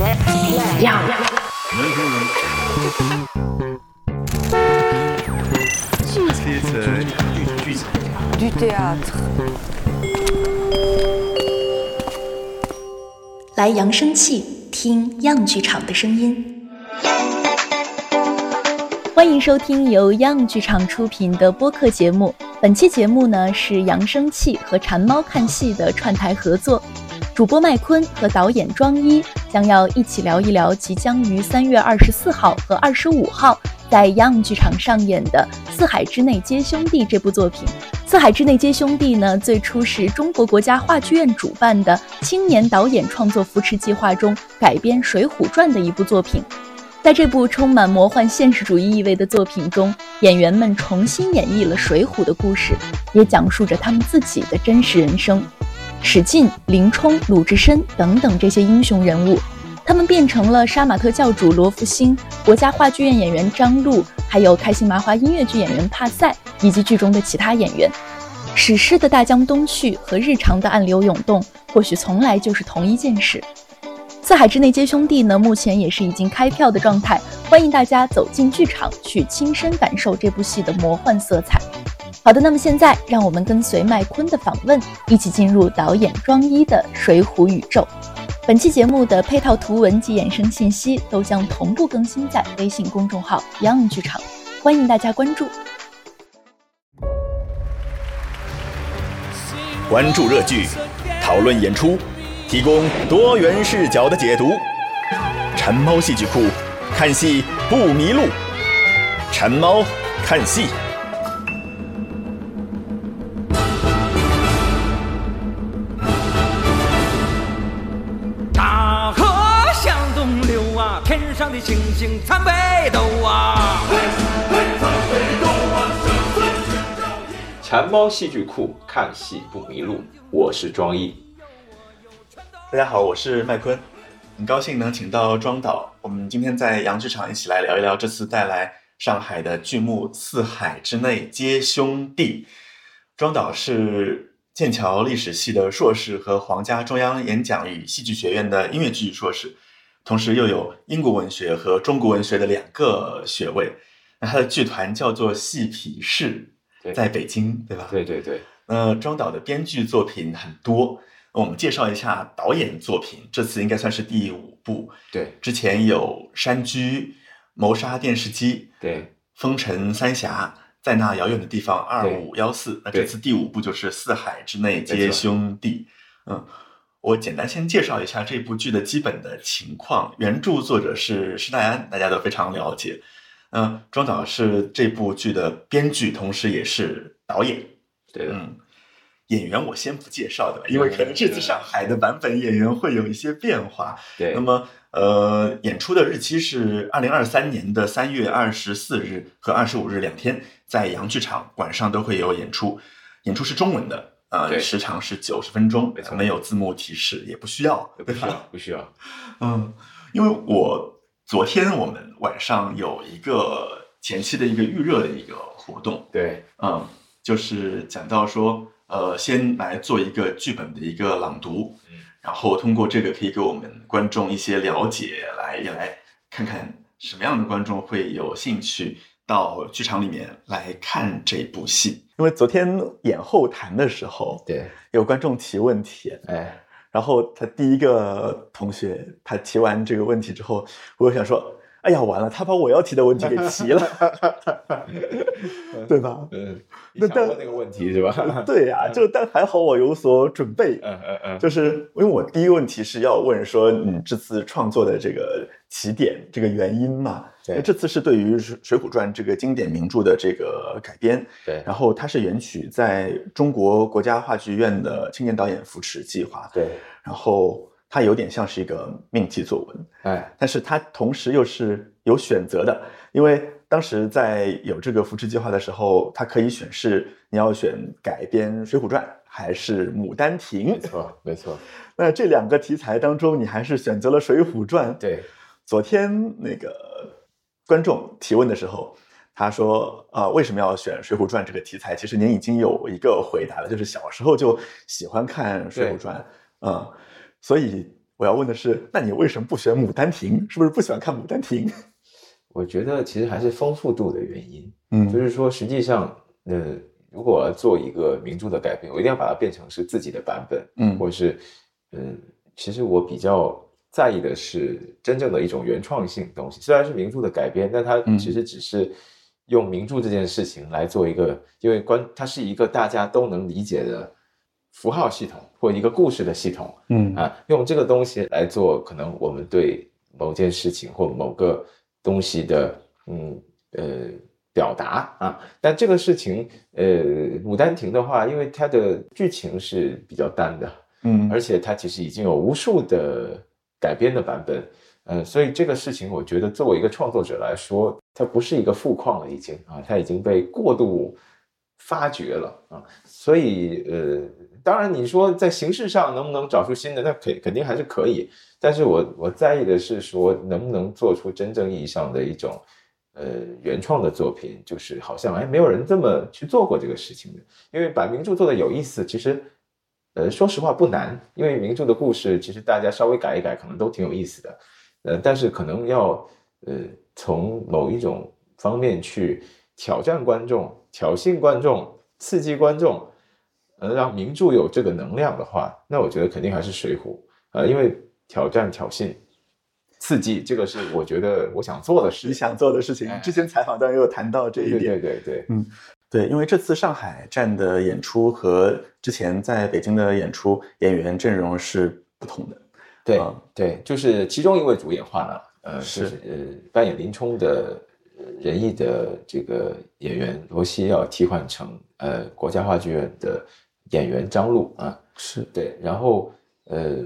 样剧剧剧场来扬声器，听样剧场的声音。欢迎收听由样剧场出品的播客节目。本期节目呢是扬声器和馋猫看戏的串台合作，主播麦昆和导演庄一将要一起聊一聊即将于三月二十四号和二十五号在 Young 剧场上演的《四海之内皆兄弟》这部作品。《四海之内皆兄弟》呢，最初是中国国家话剧院主办的青年导演创作扶持计划中改编《水浒传》的一部作品。在这部充满魔幻现实主义意味的作品中，演员们重新演绎了水浒的故事，也讲述着他们自己的真实人生。史进、林冲、鲁智深等等这些英雄人物，他们变成了杀马特教主罗福星、国家话剧院演员张璐，还有开心麻花音乐剧演员帕塞以及剧中的其他演员。史诗的大江东去和日常的暗流涌动，或许从来就是同一件事。四海之内皆兄弟呢，目前也是已经开票的状态，欢迎大家走进剧场去亲身感受这部戏的魔幻色彩。好的，那么现在让我们跟随麦昆的访问，一起进入导演庄一的水浒宇宙。本期节目的配套图文及衍生信息都将同步更新在微信公众号 “Young 剧场”，欢迎大家关注。关注热剧，讨论演出，提供多元视角的解读。馋猫戏剧库，看戏不迷路。馋猫看戏。星星参北斗啊。馋猫戏剧库，看戏不迷路。我是庄一。大家好，我是麦昆，很高兴能请到庄导。我们今天在洋剧场一起来聊一聊这次带来上海的剧目《四海之内皆兄弟》。庄导是剑桥历史系的硕士和皇家中央演讲与戏剧学院的音乐剧硕士，同时又有英国文学和中国文学的两个学位。那他的剧团叫做戏皮士，在北京，对吧？对对对，那庄导的编剧作品很多，我们介绍一下导演作品。这次应该算是第五部，对之前有《山居》《谋杀电视机》《对风尘三峡》在那遥远的地方二五幺四。那这次第五部就是《四海之内皆兄弟》。嗯，我简单先介绍一下这部剧的基本的情况。原著作者是施耐庵，大家都非常了解。嗯，庄导是这部剧的编剧，同时也是导演。对的，嗯，演员我先不介绍的吧，因为可能这次上海的版本演员会有一些变化。对那么呃，演出的日期是二零二三年的三月二十四日和二十五日两天，在洋剧场晚上都会有演出，演出是中文的，呃，时长是九十分钟没，错没有字幕提示，也不需要，对吧？不需要不需要。嗯，因为我昨天我们晚上有一个前期的一个预热的一个活动，对嗯，就是讲到说，呃，先来做一个剧本的一个朗读，嗯然后通过这个可以给我们观众一些了解，来也来看看什么样的观众会有兴趣到剧场里面来看这部戏。因为昨天演后谈的时候，对，有观众提问题，哎，然后他第一个同学他提完这个问题之后，我就想说，哎呀，完了，他把我要提的问题给提了，对吧？嗯，那但你想问那个问题是吧？对呀、就但还好我有所准备，嗯嗯嗯，就是因为我第一个问题是要问说你这次创作的这个起点这个原因嘛？对这次是对于《水水浒传》这个经典名著的这个改编，对然后它是原曲在中国国家话剧院的青年导演扶持计划，对，然后它有点像是一个命题作文，哎，但是它同时又是有选择的，因为当时在有这个扶持计划的时候，它可以选是你要选改编《水浒传》还是《牡丹亭没》。错没错，那这两个题材当中，你还是选择了《水浒传》。对，昨天那个观众提问的时候，他说：“啊、为什么要选《水浒传》这个题材？”其实您已经有一个回答了，就是小时候就喜欢看《水浒传》，嗯，所以我要问的是，那你为什么不选《牡丹亭》？是不是不喜欢看《牡丹亭》？我觉得其实还是丰富度的原因，嗯就是说实际上，呃，如果我要做一个名著的改编，我一定要把它变成是自己的版本，嗯或者是，嗯，其实我比较在意的是真正的一种原创性东西。虽然是名著的改编，但它嗯其实只是用名著这件事情来做一个，因为关它是一个大家都能理解的符号系统或一个故事的系统嗯。啊，用这个东西来做可能我们对某件事情或某个东西的嗯呃表达啊，但这个事情呃《牡丹亭》的话，因为它的剧情是比较单的，嗯。而且它其实已经有无数的改编的版本，呃，所以这个事情我觉得作为一个创作者来说，它不是一个富矿了，已经啊，它已经被过度发掘了啊，所以呃，当然你说在形式上能不能找出新的，那肯肯定还是可以，但是我我在意的是说能不能做出真正意义上的一种。呃，原创的作品就是好像哎，没有人这么去做过这个事情的。因为把名著做的有意思，其实，呃，说实话不难，因为名著的故事其实大家稍微改一改，可能都挺有意思的。呃，但是可能要呃从某一种方面去挑战观众、挑衅观众、刺激观众，呃，让名著有这个能量的话，那我觉得肯定还是《水浒》呃，因为挑战、挑衅、刺激，这个是我觉得我想做的事你。想做的事情哎，之前采访当然也有谈到这一对点。对对对，对，因为这次上海站的演出和之前在北京的演出演员阵容是不同的。对、嗯对，就是其中一位主演换了，呃，是是呃扮演林冲的呃仁义的这个演员罗西要替换成呃国家话剧院的演员张璐啊，是对，然后呃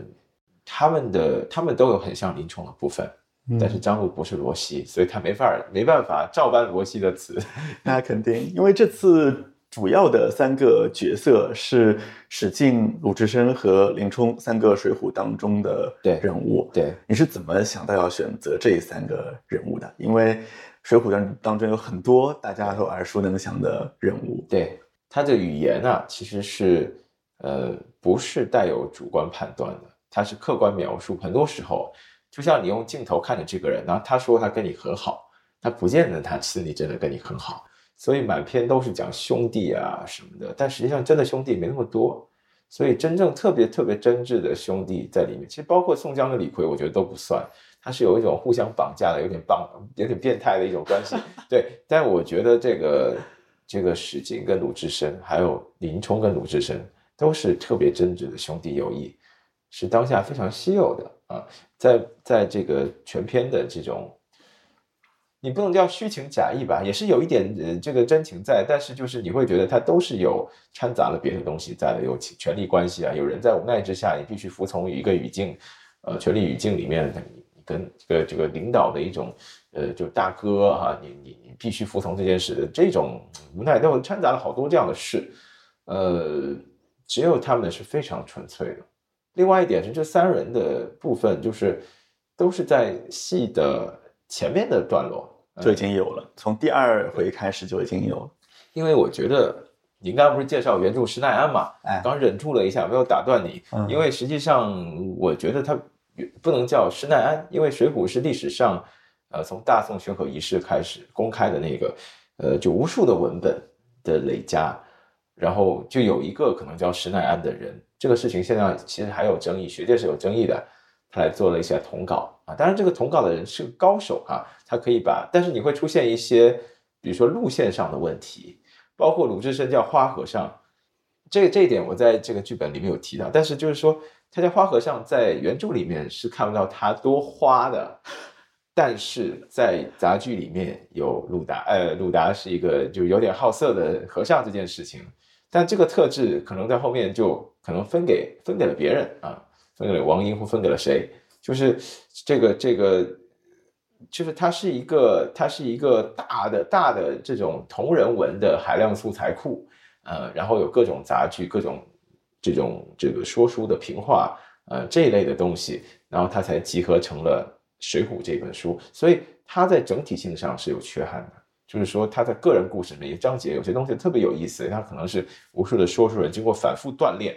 他们的他们都有很像林冲的部分，嗯但是张璐不是罗西，所以他没法没办法照搬罗西的词，那肯定，因为这次主要的三个角色是史进、鲁智深和林冲三个《水浒》当中的对人物。对。你是怎么想到要选择这三个人物的？因为《水浒》当当中有很多大家都耳熟能详的人物。对，他的语言呢、其实是呃不是带有主观判断的，他是客观描述。很多时候，就像你用镜头看着这个人，然后他说他跟你很好，他不见得他心里真的跟你很好。所以满篇都是讲兄弟啊什么的，但实际上真的兄弟没那么多。所以真正特别特别真挚的兄弟在里面，其实包括宋江和李逵，我觉得都不算。他是有一种互相绑架的，有点绑，有点变态的一种关系。对，但我觉得这个这个史进跟鲁智深，还有林冲跟鲁智深，都是特别真挚的兄弟友谊，是当下非常稀有的啊。在在这个全篇的这种，你不能叫虚情假意吧，也是有一点呃这个真情在，但是就是你会觉得它都是有掺杂了别的东西在的，有权权力关系啊，有人在无奈之下，你必须服从于一个语境，呃，权力语境里面，跟这个这个领导的一种呃，就大哥哈、你你你必须服从这件事的这种无奈，都掺杂了好多这样的事，呃，只有他们是非常纯粹的。另外一点是，这三人的部分就是都是在戏的前面的段落，就已经有了，从第二回开始就已经有了。因为我觉得您刚刚不是介绍原著施耐庵嘛，哎刚忍住了一下没有打断你，嗯因为实际上我觉得它不能叫施耐庵，因为《水浒》是历史上呃从大宋宣和仪式开始公开的那个呃就无数的文本的累加，然后就有一个可能叫施耐庵的人，这个事情现在其实还有争议，学界是有争议的。他来做了一些统稿啊，当然这个统稿的人是个高手啊，他可以把，但是你会出现一些，比如说路线上的问题，包括鲁智深叫花和尚，这这一点我在这个剧本里面有提到，但是就是说他叫花和尚在原著里面是看不到他多花的，但是在杂剧里面有鲁达，呃，鲁达是一个就有点好色的和尚这件事情，但这个特质可能在后面就可能分给分给了别人啊。分给了王英或分给了谁？就是这个这个，就是它是一个它是一个大的大的这种同人文的海量素材库，呃，然后有各种杂剧、各种这种这个说书的评话，呃这一类的东西，然后它才集合成了《水浒》这本书。所以它在整体性上是有缺憾的。就是说，他在个人故事每一章节有些东西特别有意思，他可能是无数的说书人经过反复锻炼，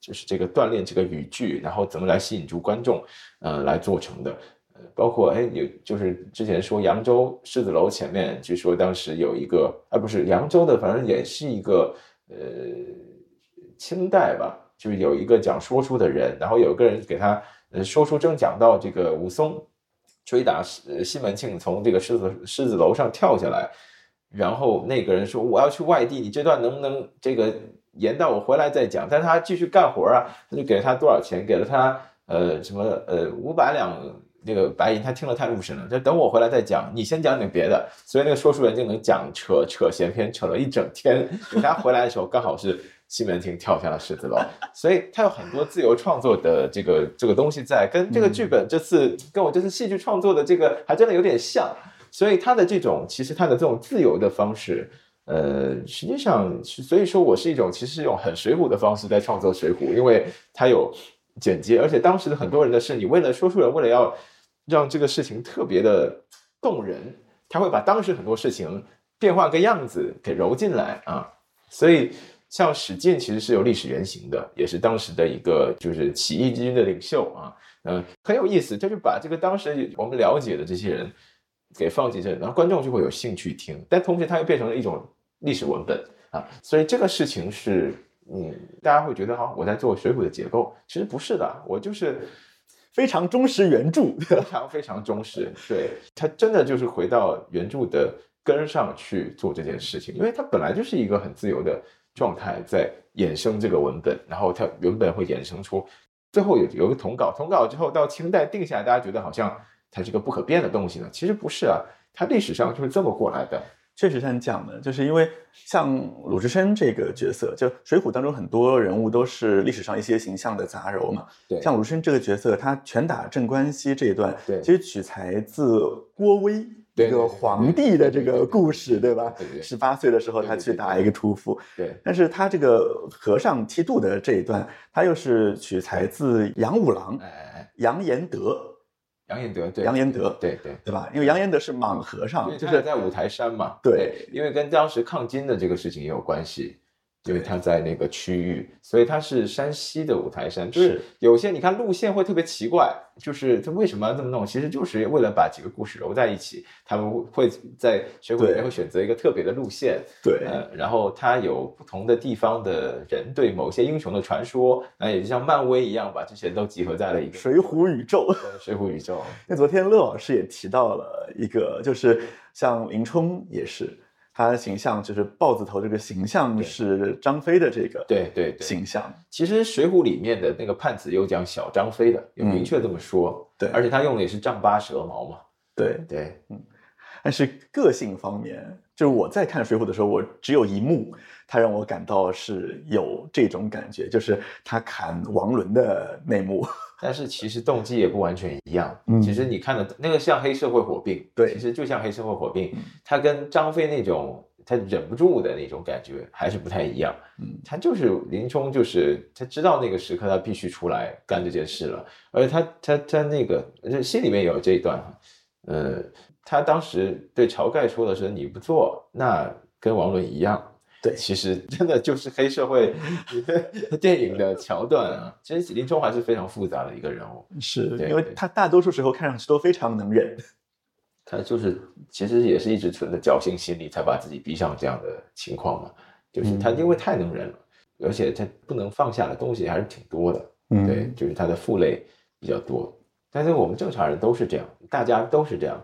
就是这个锻炼这个语句，然后怎么来吸引住观众，呃，来做成的。呃，包括哎，有就是之前说扬州狮子楼前面，据说当时有一个，啊，不是扬州的，反正也是一个呃清代吧，就是有一个讲说书的人，然后有个人给他呃说书正讲到这个武松追打西门庆从这个狮子狮子楼上跳下来，然后那个人说我要去外地，你这段能不能这个延到我回来再讲？但他继续干活啊，他就给了他多少钱？给了他呃什么呃五百两那个白银，他听了太入神了，就等我回来再讲，你先讲点别的。所以那个说书人就能讲扯扯闲篇，扯了一整天。等他回来的时候，刚好是西门庆跳下了狮子楼，所以他有很多自由创作的这个这个东西在，跟这个剧本这次跟我这次戏剧创作的这个还真的有点像。所以他的这种其实他的这种自由的方式。呃，实际上，所以说我是一种其实是用很水浒的方式在创作水浒，因为它有简洁，而且当时的很多人的是，你为了说书人为了要让这个事情特别的动人，他会把当时很多事情变化个样子给揉进来啊。所以像史进其实是有历史原型的，也是当时的一个就是起义军的领袖啊，嗯，很有意思，他就把这个当时我们了解的这些人给放进这，然后观众就会有兴趣听，但同时它又变成了一种。历史文本啊，所以这个事情是，嗯，大家会觉得哈，我在做水浒的结构，其实不是的，我就是非常忠实原著，非常非常忠实，对他真的就是回到原著的根上去做这件事情，因为它本来就是一个很自由的状态，在衍生这个文本，然后它原本会衍生出最后有有个统稿，统稿之后到清代定下来，大家觉得好像它是个不可变的东西呢，其实不是啊，它历史上就是这么过来的。确实像你讲的，就是因为像鲁智深这个角色，就《水浒》当中很多人物都是历史上一些形象的杂糅嘛。对，像鲁智深这个角色，他拳打镇关西这一段，对，其实取材自郭威一个皇帝的这个故事，对吧？对对。十八岁的时候，他去打一个屠夫。对。但是他这个和尚剃度的这一段，他又是取材自杨五郎，哎，杨延德。杨延德，对，杨延德，对对对吧？因为杨延德是莽和尚，就是在五台山嘛。对，因为跟当时抗金的这个事情也有关系。因为他在那个区域，所以他是山西的五台山。就是有些你看路线会特别奇怪，就是它为什么要这么弄？其实就是为了把几个故事揉在一起。他们会在水浒里面会选择一个特别的路线，对，呃，然后它有不同的地方的人对某些英雄的传说，那也就像漫威一样，把这些都集合在了一个水浒宇宙。水浒宇宙。那昨天乐老师也提到了一个，就是像林冲也是。他的形象就是豹子头，这个形象是张飞的这个对对形象。其实《水浒》里面的那个判词有讲小张飞的，有明确这么说。对，而且他用的也是丈八蛇矛嘛。对对，嗯。但是个性方面，就是我在看《水浒》的时候，我只有一幕，他让我感到是有这种感觉，就是他砍王伦的那幕。但是其实动机也不完全一样。嗯，其实你看的那个像黑社会火并，对，其实就像黑社会火并，他跟张飞那种他忍不住的那种感觉还是不太一样。嗯，他就是林冲，就是他知道那个时刻他必须出来干这件事了，而且他他他那个心里面有这一段，呃，他当时对晁盖说的是你不做，那跟王伦一样。对，其实真的就是黑社会 电影的桥段啊。其实林冲还是非常复杂的一个人物，是因为他大多数时候看上去都非常能忍，他就是其实也是一直存着侥幸心理，才把自己逼上这样的情况嘛。就是他因为太能忍了，而且他不能放下的东西还是挺多的。嗯，对，就是他的负累比较多。但是我们正常人都是这样，大家都是这样，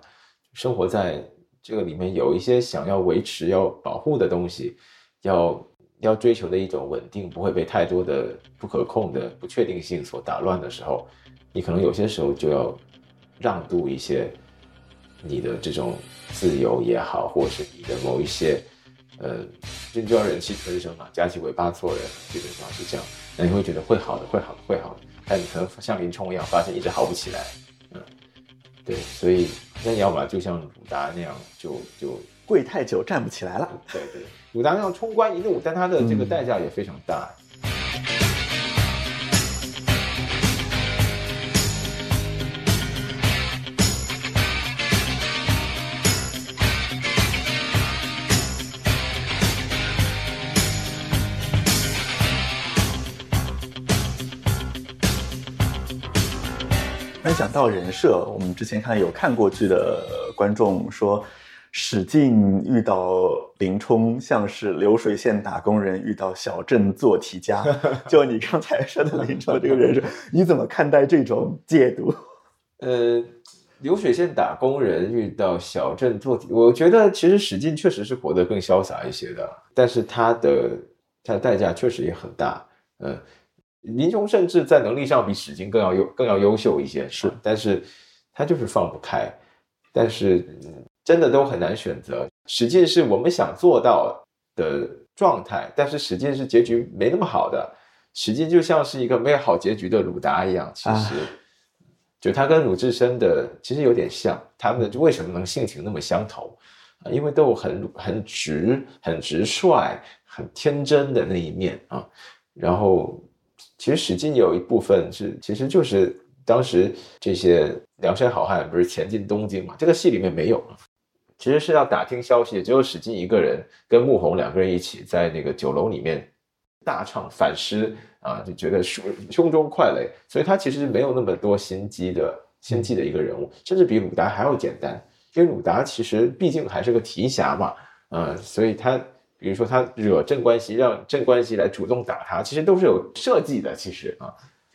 生活在这个里面有一些想要维持、要保护的东西。要要追求的一种稳定，不会被太多的不可控的不确定性所打乱的时候，你可能有些时候就要让渡一些你的这种自由也好，或是你的某一些呃，人就要忍气吞声嘛，夹起尾巴做人，基本上是这样。那你会觉得会好的，会好的，会好的，但你可能像林冲一样，发现一直好不起来。嗯，对，所以那你要么就像鲁达那样，就就跪太久站不起来了。对对。武打那冲冠一怒但它的这个代价也非常大。那讲到人设我们之前看有看过剧的观众说史进遇到林冲像是流水线打工人遇到小镇做题家。就你刚才说的林冲这个人设，你怎么看待这种解读？呃，流水线打工人遇到小镇做题，我觉得其实史进确实是活得更潇洒一些的，但是他的他的代价确实也很大。嗯，林冲甚至在能力上比史进更要优更要优秀一些，是，但是他就是放不开。但是真的都很难选择。史进是我们想做到的状态，但是史进是结局没那么好的。史进就像是一个没有好结局的鲁达一样，其实。就他跟鲁智深的其实有点像，他们为什么能性情那么相投啊？因为都有很很直、很直率、很天真的那一面啊。然后，其实史进有一部分是，其实就是当时这些梁山好汉不是前进东京嘛？这个戏里面没有，其实是要打听消息，只有史进一个人跟穆弘两个人一起在那个酒楼里面大唱反诗。啊，就觉得胸胸中快乐，所以他其实没有那么多心机的心计的一个人物，甚至比鲁达还要简单。因为鲁达其实毕竟还是个提辖嘛，嗯，所以他比如说他惹镇关西，让镇关西来主动打他，其实都是有设计的。其实啊，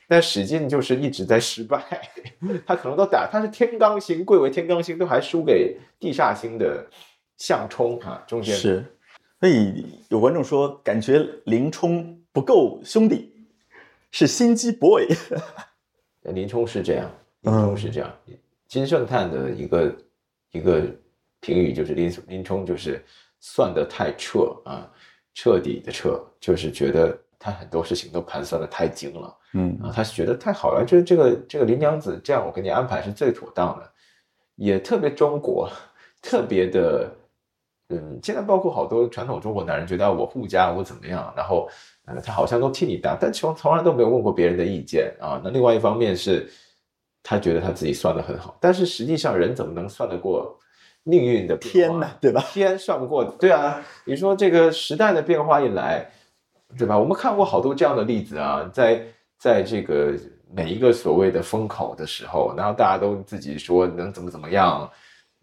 但史进就是一直在失败，他可能都打他是天罡星，贵为天罡星，都还输给地煞星的项冲啊，中间是。所以有观众说，感觉林冲不够兄弟。是心机 boy，林冲是这样，林冲是这样。金圣叹的一个一个评语就是林林冲就是算得太彻啊，彻底的彻，就是觉得他很多事情都盘算的太精了，嗯啊，他觉得太好了，就是这个这个林娘子这样我给你安排是最妥当的，也特别中国，特别的，嗯，现在包括好多传统中国男人觉得我护家我怎么样，然后。他好像都替你打，但从从来都没有问过别人的意见啊。那另外一方面是，他觉得他自己算的很好，但是实际上人怎么能算得过命运的天呢？对吧？天算不过，对啊。你说这个时代的变化一来，对吧？我们看过好多这样的例子啊，在在这个每一个所谓的风口的时候，然后大家都自己说能怎么怎么样，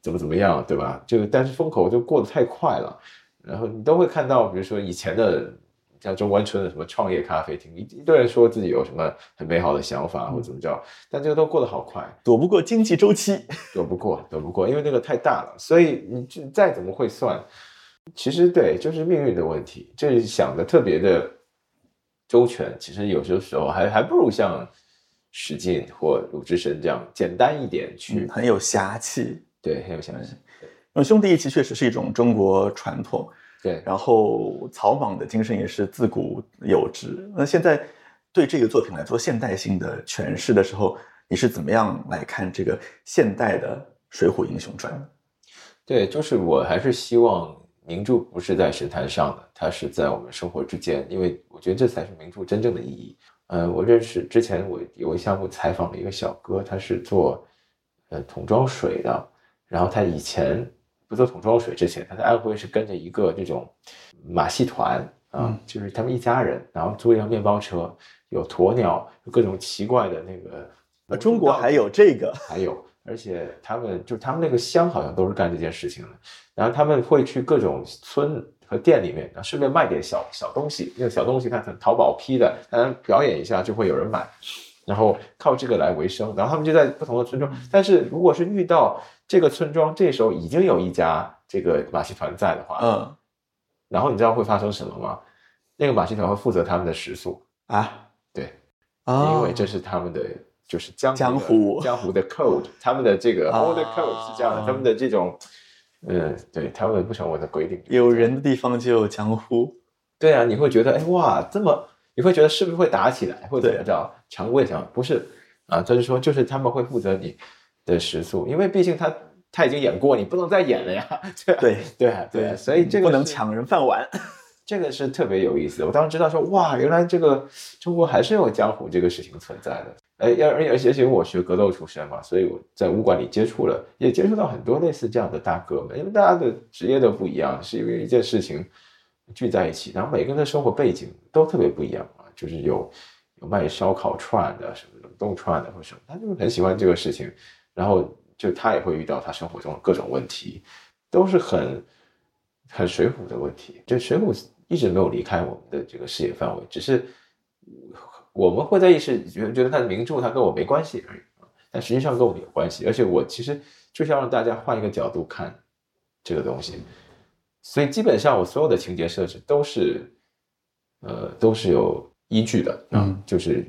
怎么怎么样，对吧？就但是风口就过得太快了，然后你都会看到，比如说以前的。像中关村的什么创业咖啡厅，一一堆人说自己有什么很美好的想法或怎么着，但这个都过得好快，躲不过经济周期，躲不过，躲不过，因为那个太大了，所以你再怎么会算，其实对，就是命运的问题，就是想的特别的周全，其实有些时候还还不如像史进或鲁智深这样简单一点去，很有侠气，对，很有侠气。那兄弟义气确实是一种中国传统。对，然后草莽的精神也是自古有之。那现在对这个作品来做现代性的诠释的时候，你是怎么样来看这个现代的《水浒英雄传》呢？对，就是我还是希望名著不是在神坛上的，它是在我们生活之间，因为我觉得这才是名著真正的意义。呃，我认识之前我有一项目采访了一个小哥，他是做呃桶装水的，然后他以前。不做桶装水之前，他在安徽是跟着一个这种马戏团啊，就是他们一家人，然后租一辆面包车，有鸵鸟，有各种奇怪的那个。呃，中国还有这个，还有，而且他们就他们那个乡好像都是干这件事情的。然后他们会去各种村和店里面，然后顺便卖点小小东西，那个小东西他从淘宝批的，他表演一下就会有人买，然后靠这个来维生。然后他们就在不同的村庄，但是如果是遇到。这个村庄这时候已经有一家这个马戏团在的话，嗯，然后你知道会发生什么吗？那个马戏团会负责他们的食宿啊，对，因为这是他们的就是江江湖江湖的 code，他们的这个 old code 是这样的，他们的这种，嗯，对，他们不成文的规定，有人的地方就有江湖，对啊，你会觉得哎哇，这么你会觉得是不是会打起来，或者怎么着？常规上不是啊，他就说就是他们会负责你。的食宿，因为毕竟他他已经演过，你不能再演了呀。对对对，所以这个不能抢人饭碗，这个是特别有意思。我当时知道说，哇，原来这个中国还是有江湖这个事情存在的。哎，要而而而且我学格斗出身嘛，所以我在武馆里接触了，也接触到很多类似这样的大哥们。因为大家的职业都不一样，是因为一件事情聚在一起，然后每个人的生活背景都特别不一样啊，就是有有卖烧烤串的，什么冷冻串的或什么，他就很喜欢这个事情。然后就他也会遇到他生活中的各种问题，都是很很水浒的问题。就水浒一直没有离开我们的这个视野范围，只是我们会在意识觉得觉得他的名著他跟我没关系而已啊，但实际上跟我们有关系。而且我其实就是要让大家换一个角度看这个东西，所以基本上我所有的情节设置都是呃都是有依据的啊，嗯就是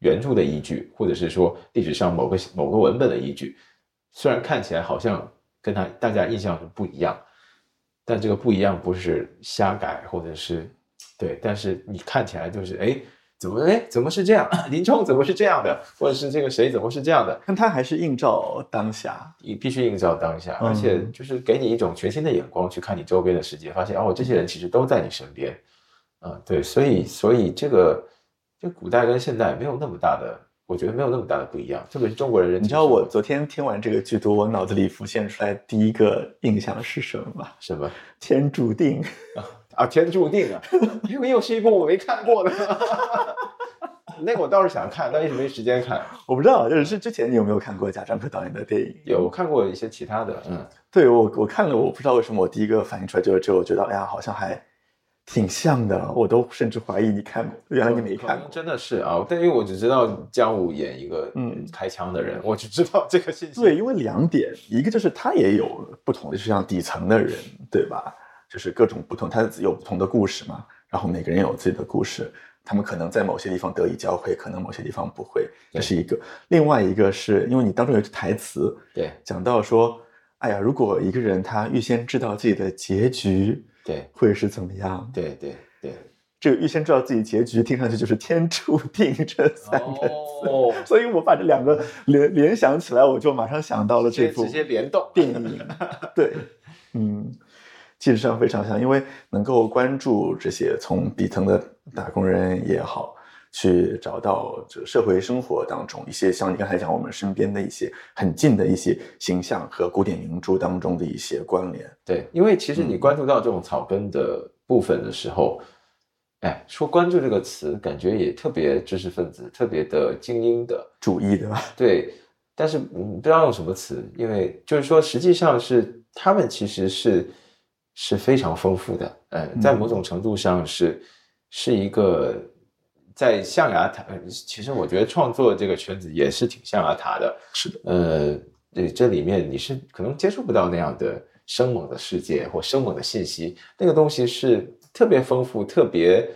原著的依据，或者是说历史上某个某个文本的依据。虽然看起来好像跟他大家印象是不一样，但这个不一样不是瞎改，或者是对，但是你看起来就是哎，怎么哎怎么是这样？林冲怎么是这样的？或者是这个谁怎么是这样的？但他还是映照当下，你必须映照当下，嗯而且就是给你一种全新的眼光去看你周边的世界，发现哦，这些人其实都在你身边，啊、对，所以所以这个就古代跟现代没有那么大的，我觉得没有那么大的不一样，特别是中国人你知道我昨天听完这个剧读，我脑子里浮现出来第一个印象是什么吗？什么天注定。啊，天注定啊，因为又是一部我没看过的，那个我倒是想看，但一直没时间看。我不知道，就是之前你有没有看过贾樟柯导演的电影？有看过一些其他的，嗯，对我我看了，我不知道为什么我第一个反应出来就是这个，我觉得哎呀，好像还挺像的，我都甚至怀疑你看过，原来你没看过。真的是啊，但因为我只知道姜武演一个嗯开枪的人，我只知道这个信息。对，因为两点，一个就是他也有不同的，就像底层的人，对吧？就是各种不同，它有不同的故事嘛，然后每个人有自己的故事，他们可能在某些地方得以交汇，可能某些地方不会，这是一个。另外一个是因为你当中有一句台词对讲到说，哎呀，如果一个人他预先知道自己的结局对会是怎么样，对对对，这个预先知道自己结局，听上去就是天注定这三个字。哦，所以我把这两个联联想起来，我就马上想到了这部直接直接联动电影。对，嗯，气质上非常像，因为能够关注这些从底层的打工人也好，去找到这个社会生活当中一些像你刚才讲我们身边的一些很近的一些形象和古典名著当中的一些关联。对，因为其实你嗯关注到这种草根的部分的时候，哎，说关注这个词，感觉也特别知识分子，特别的精英的，主义对吧？对。但是嗯，不知道用什么词，因为就是说，实际上是他们其实是是非常丰富的，呃，在某种程度上是是一个在象牙塔。呃其实我觉得创作这个圈子也是挺象牙塔的，是的，呃，这这里面你是可能接触不到那样的生猛的世界或生猛的信息，那个东西是特别丰富、特别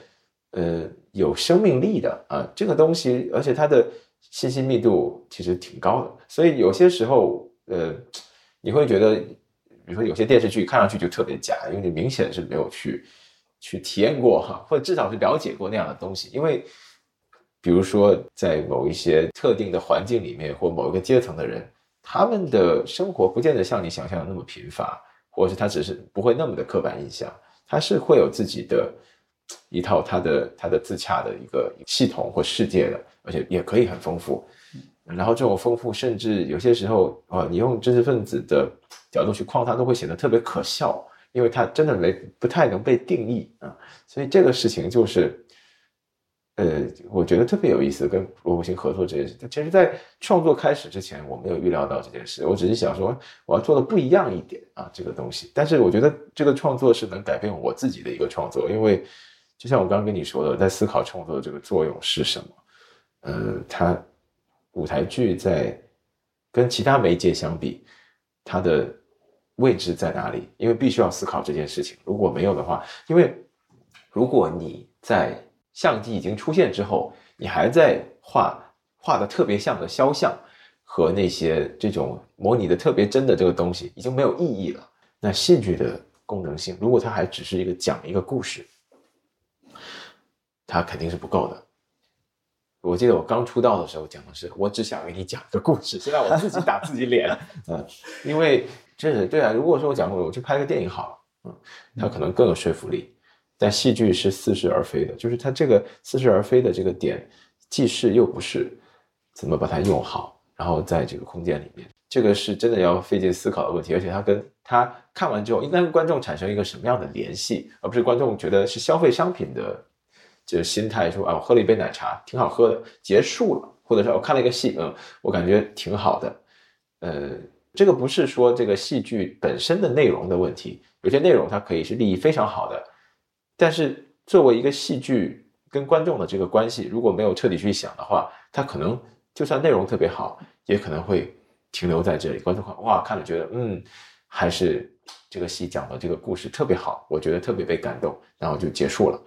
呃有生命力的啊。这个东西，而且它的信息密度其实挺高的，所以有些时候呃，你会觉得，比如说有些电视剧看上去就特别假，因为你明显是没有去去体验过哈，或者至少是了解过那样的东西，因为。比如说，在某一些特定的环境里面，或某一个阶层的人，他们的生活不见得像你想象的那么贫乏，或者是他只是不会那么的刻板印象，他是会有自己的一套他的他的自洽的一个系统或世界的，而且也可以很丰富。然后这种丰富，甚至有些时候啊，你用知识分子的角度去框它，都会显得特别可笑，因为它真的没不太能被定义啊。所以这个事情就是。呃，我觉得特别有意思，跟罗伯星合作这件事。其实，在创作开始之前，我没有预料到这件事，我只是想说，我要做的不一样一点啊，这个东西。但是，我觉得这个创作是能改变我自己的一个创作，因为就像我刚刚跟你说的，在思考创作的这个作用是什么。呃，它舞台剧在跟其他媒介相比，它的位置在哪里？因为必须要思考这件事情。如果没有的话，因为如果你在相机已经出现之后，你还在画画的特别像的肖像和那些这种模拟的特别真的这个东西，已经没有意义了。那戏剧的功能性，如果它还只是一个讲一个故事，它肯定是不够的。我记得我刚出道的时候讲的是，我只想给你讲一个故事，现在我自己打自己脸。嗯，因为这是对啊，如果说我讲过，我去拍个电影好了，嗯，它可能更有说服力。但戏剧是似是而非的，就是它这个似是而非的这个点，既是又不是，怎么把它用好？然后在这个空间里面，这个是真的要费劲思考的问题，而且它跟他看完之后，应该跟观众产生一个什么样的联系，而不是观众觉得是消费商品的就是心态说啊，我喝了一杯奶茶，挺好喝的，结束了，或者是我看了一个戏，嗯，我感觉挺好的，呃，这个不是说这个戏剧本身的内容的问题，有些内容它可以是利益非常好的，但是作为一个戏剧跟观众的这个关系，如果没有彻底去想的话，它可能就算内容特别好，也可能会停留在这里，观众看哇看了觉得嗯，还是这个戏讲的这个故事特别好，我觉得特别被感动，然后就结束了。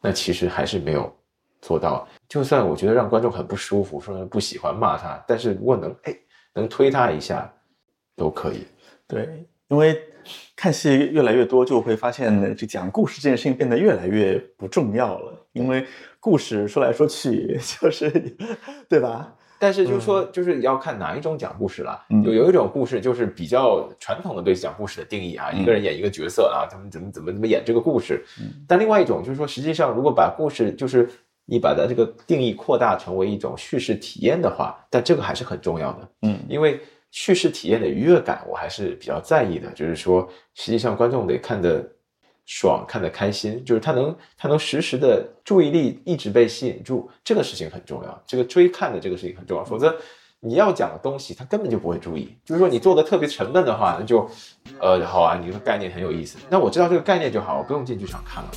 那其实还是没有做到。就算我觉得让观众很不舒服，说不喜欢骂他，但是如果能哎能推他一下，都可以。对，因为看戏越来越多，就会发现这讲故事这件事情变得越来越不重要了。因为故事说来说去 就是，对吧？但是就是说，就是要看哪一种讲故事了。嗯有有一种故事就是比较传统的对讲故事的定义啊，一个人演一个角色啊，他们怎么怎么怎么演这个故事。但另外一种就是说，实际上如果把故事就是你把它这个定义扩大成为一种叙事体验的话，但这个还是很重要的。嗯因为叙事体验的愉悦感，我还是比较在意的。就是说，实际上观众得看得爽，看得开心，就是他能他能实时的注意力一直被吸引住，这个事情很重要。这个追看的这个事情很重要，否则你要讲的东西他根本就不会注意。就是说，你做的特别沉闷的话，那就呃好啊，你这个概念很有意思，那我知道这个概念就好，我不用进剧场看了。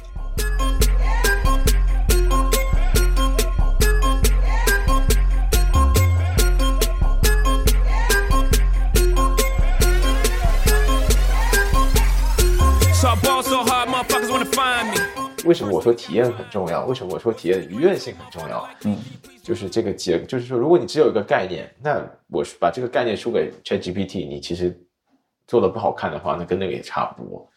为什么我说体验很重要？为什么我说体验的愉悦性很重要？嗯，就是这个结，就是说，如果你只有一个概念，那我把这个概念输给 ChatGPT，你其实做的不好看的话，那跟那个也差不多。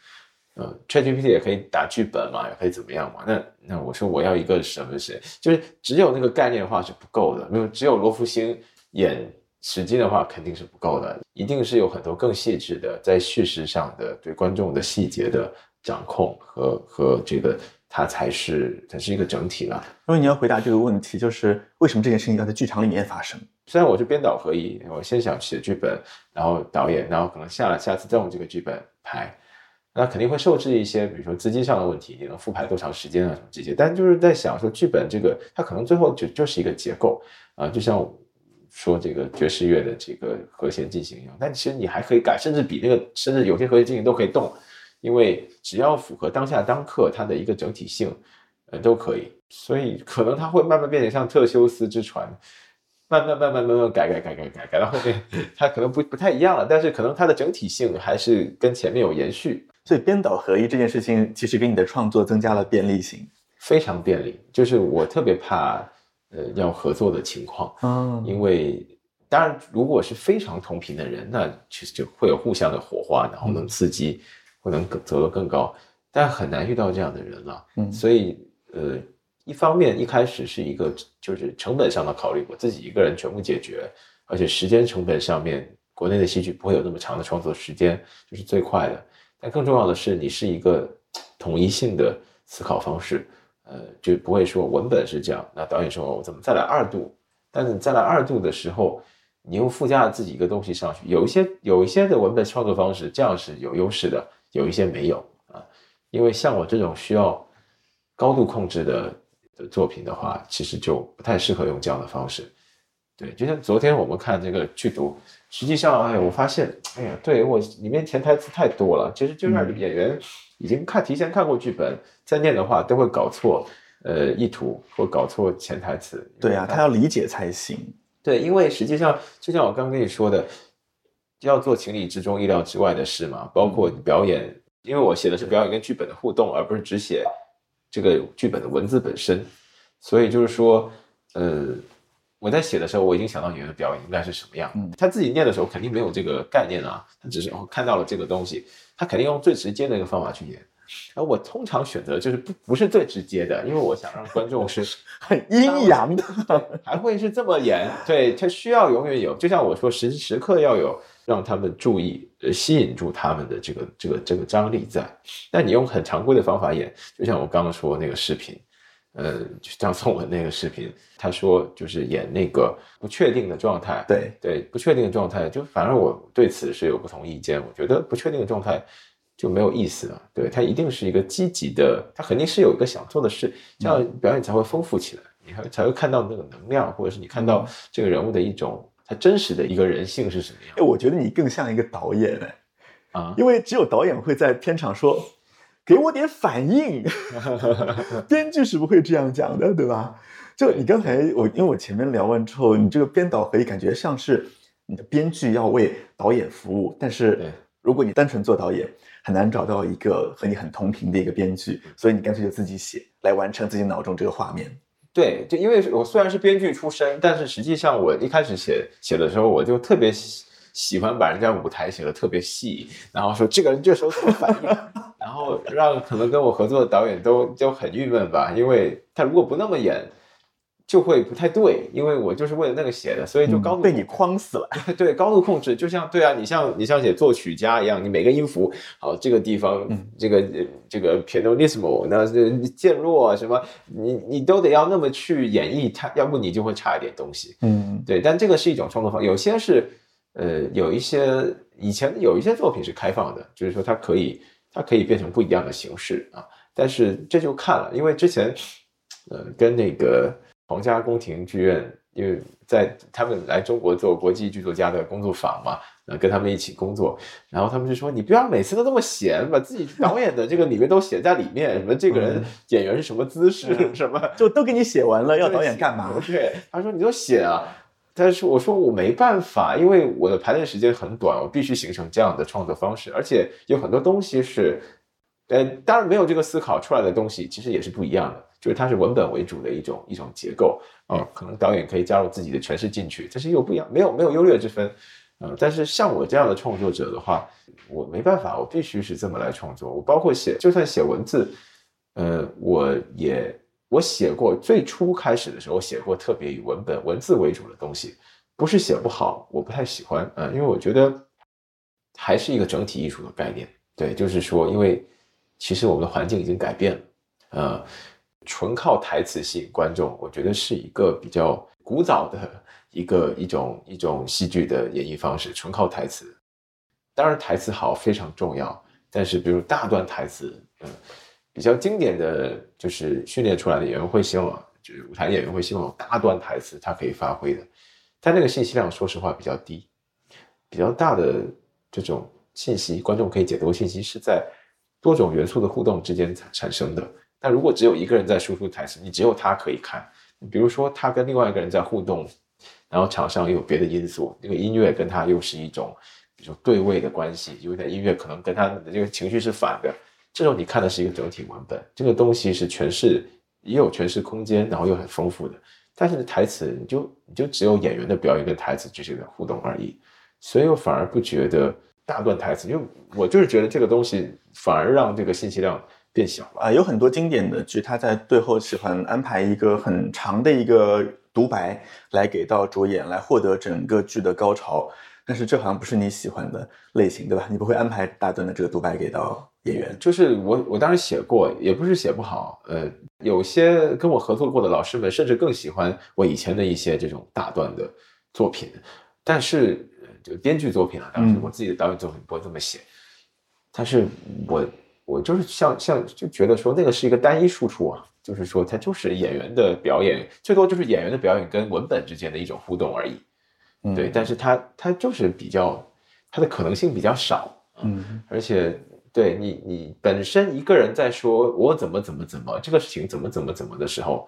嗯，ChatGPT 也可以打剧本嘛，也可以怎么样嘛？那那我说我要一个什么谁，就是只有那个概念的话是不够的，没有只有罗福星演史金的话肯定是不够的，一定是有很多更细致的在叙事上的对观众的细节的掌控和和这个它才是才是一个整体了。因为你要回答这个问题，就是为什么这件事情要在剧场里面发生？虽然我是编导合一，我先想写剧本，然后导演，然后可能下了下次再用这个剧本拍，那肯定会受制一些，比如说资金上的问题，你能复排多长时间啊什么这些。但就是在想说，剧本这个它可能最后就就是一个结构啊、就像说这个爵士乐的这个和弦进行一样，但其实你还可以改，甚至比那个甚至有些和弦进行都可以动，因为只要符合当下当刻它的一个整体性，呃都可以。所以可能它会慢慢变成像特修斯之船。慢慢慢慢慢慢改改改改改改到后面，它可能不不太一样了，但是可能它的整体性还是跟前面有延续，所以编导合一这件事情，其实给你的创作增加了便利性。非常便利。就是我特别怕呃要合作的情况，嗯因为当然如果是非常同频的人，那其实就会有互相的火花，然后能刺激，会能走得更高，但很难遇到这样的人了。嗯所以呃，一方面一开始是一个就是成本上的考虑，我自己一个人全部解决，而且时间成本上面，国内的戏剧不会有那么长的创作时间，这是最快的。但更重要的是，你是一个统一性的思考方式，呃，就不会说文本是这样，那导演说我怎么再来二度？但是你再来二度的时候，你又附加了自己一个东西上去，有一些有一些的文本创作方式这样是有优势的，有一些没有啊，因为像我这种需要高度控制的的作品的话，其实就不太适合用这样的方式。对，就像昨天我们看这个剧毒，实际上，哎，我发现，哎呀，对我里面潜台词太多了，其实就让演员已经看提前看过剧本，再念的话都会搞错，呃，意图或搞错潜台词。对啊，他要理解才行。对，因为实际上就像我刚跟你说的，要做情理之中、意料之外的事嘛，包括表演，因为我写的是表演跟剧本的互动，而不是只写这个剧本的文字本身，所以就是说，呃，我在写的时候，我已经想到演员的表演应该是什么样。嗯他自己念的时候肯定没有这个概念啊，他只是哦看到了这个东西，他肯定用最直接的一个方法去演。而我通常选择就是不不是最直接的，因为我想让观众 是很阴阳的，还会是这么演，对，它需要永远有，就像我说，时时刻要有让他们注意，呃，吸引住他们的这个这个这个张力在。但你用很常规的方法演，就像我刚刚说那个视频，呃，就张颂文那个视频，他说就是演那个不确定的状态，对对，不确定的状态，就反而我对此是有不同意见，我觉得不确定的状态。就没有意思了。对他一定是一个积极的，他肯定是有一个想做的事，这样表演才会丰富起来，你还才会看到那个能量，或者是你看到这个人物的一种他真实的一个人性是什么样哎，。我觉得你更像一个导演哎，啊，因为只有导演会在片场说：“给我点反应。”编剧是不会这样讲的，对吧？就你刚才我，因为我前面聊完之后，你这个编导可以感觉像是你的编剧要为导演服务，但是如果你单纯做导演，很难找到一个和你很同频的一个编剧，所以你干脆就自己写，来完成自己脑中这个画面。对，就因为我虽然是编剧出身，但是实际上我一开始写写的时候，我就特别喜喜欢把人家舞台写的特别细，然后说这个人这时候怎么反应，然后让可能跟我合作的导演都就很郁闷吧，因为他如果不那么演，就会不太对，因为我就是为了那个写的，所以就高度嗯被你框死了。对高度控制，就像对啊，你像你像写作曲家一样，你每个音符，好这个地方，嗯这个呃这个 pianissimo，那这渐弱啊什么，你你都得要那么去演绎它，要不你就会差一点东西。嗯对，但这个是一种创作方，有些是呃有一些以前有一些作品是开放的，就是说它可以它可以变成不一样的形式啊，但是这就看了，因为之前呃跟那个皇家宫廷剧院，因为在他们来中国做国际剧作家的工作坊嘛，呃跟他们一起工作，然后他们就说你不要每次都那么闲，把自己导演的这个里面都写在里面，什么这个人嗯演员是什么姿势，什么就都给你写完了，要导演干嘛？对，他说你就写啊，但是我说我没办法，因为我的排练时间很短，我必须形成这样的创作方式，而且有很多东西是，呃，当然没有这个思考出来的东西，其实也是不一样的，就是它是文本为主的一种一种结构啊、可能导演可以加入自己的诠释进去，但是又不一样，没有没有优劣之分。呃，但是像我这样的创作者的话，我没办法，我必须是这么来创作。我包括写，就算写文字，呃，我也我写过，最初开始的时候写过特别以文本文字为主的东西，不是写不好，我不太喜欢，呃，因为我觉得还是一个整体艺术的概念。对，就是说，因为其实我们的环境已经改变了，呃，纯靠台词吸引观众，我觉得是一个比较古早的一个一种一种戏剧的演绎方式，纯靠台词。当然，台词好非常重要，但是比如大段台词，嗯，比较经典的就是训练出来的演员会希望，就是舞台演员会希望有大段台词他可以发挥的，但那个信息量说实话比较低，比较大的这种信息，观众可以解读信息是在多种元素的互动之间产产生的。但如果只有一个人在输出台词，你只有他可以看，比如说他跟另外一个人在互动，然后场上又有别的因素，那个音乐跟他又是一种，比如说对位的关系，有点音乐可能跟他的这个情绪是反的，这种你看的是一个整体文本，这个东西是诠释也有诠释空间，然后又很丰富的。但是台词你就你就只有演员的表演跟台词之间的互动而已，所以我反而不觉得大段台词，因为我就是觉得这个东西反而让这个信息量变小了。啊、有很多经典的剧，他在最后喜欢安排一个很长的一个独白来给到主演，来获得整个剧的高潮。但是这好像不是你喜欢的类型，对吧？你不会安排大段的这个独白给到演员。就是我我当时写过，也不是写不好，呃，有些跟我合作过的老师们甚至更喜欢我以前的一些这种大段的作品，但是呃就编剧作品啊，当时嗯我自己的导演作品不会这么写，但是我我就是像像就觉得说那个是一个单一输出啊，就是说它就是演员的表演，最多就是演员的表演跟文本之间的一种互动而已，嗯。对，但是它它就是比较它的可能性比较少，嗯。而且对你，你本身一个人在说我怎么怎么怎么这个事情怎么怎么怎么的时候，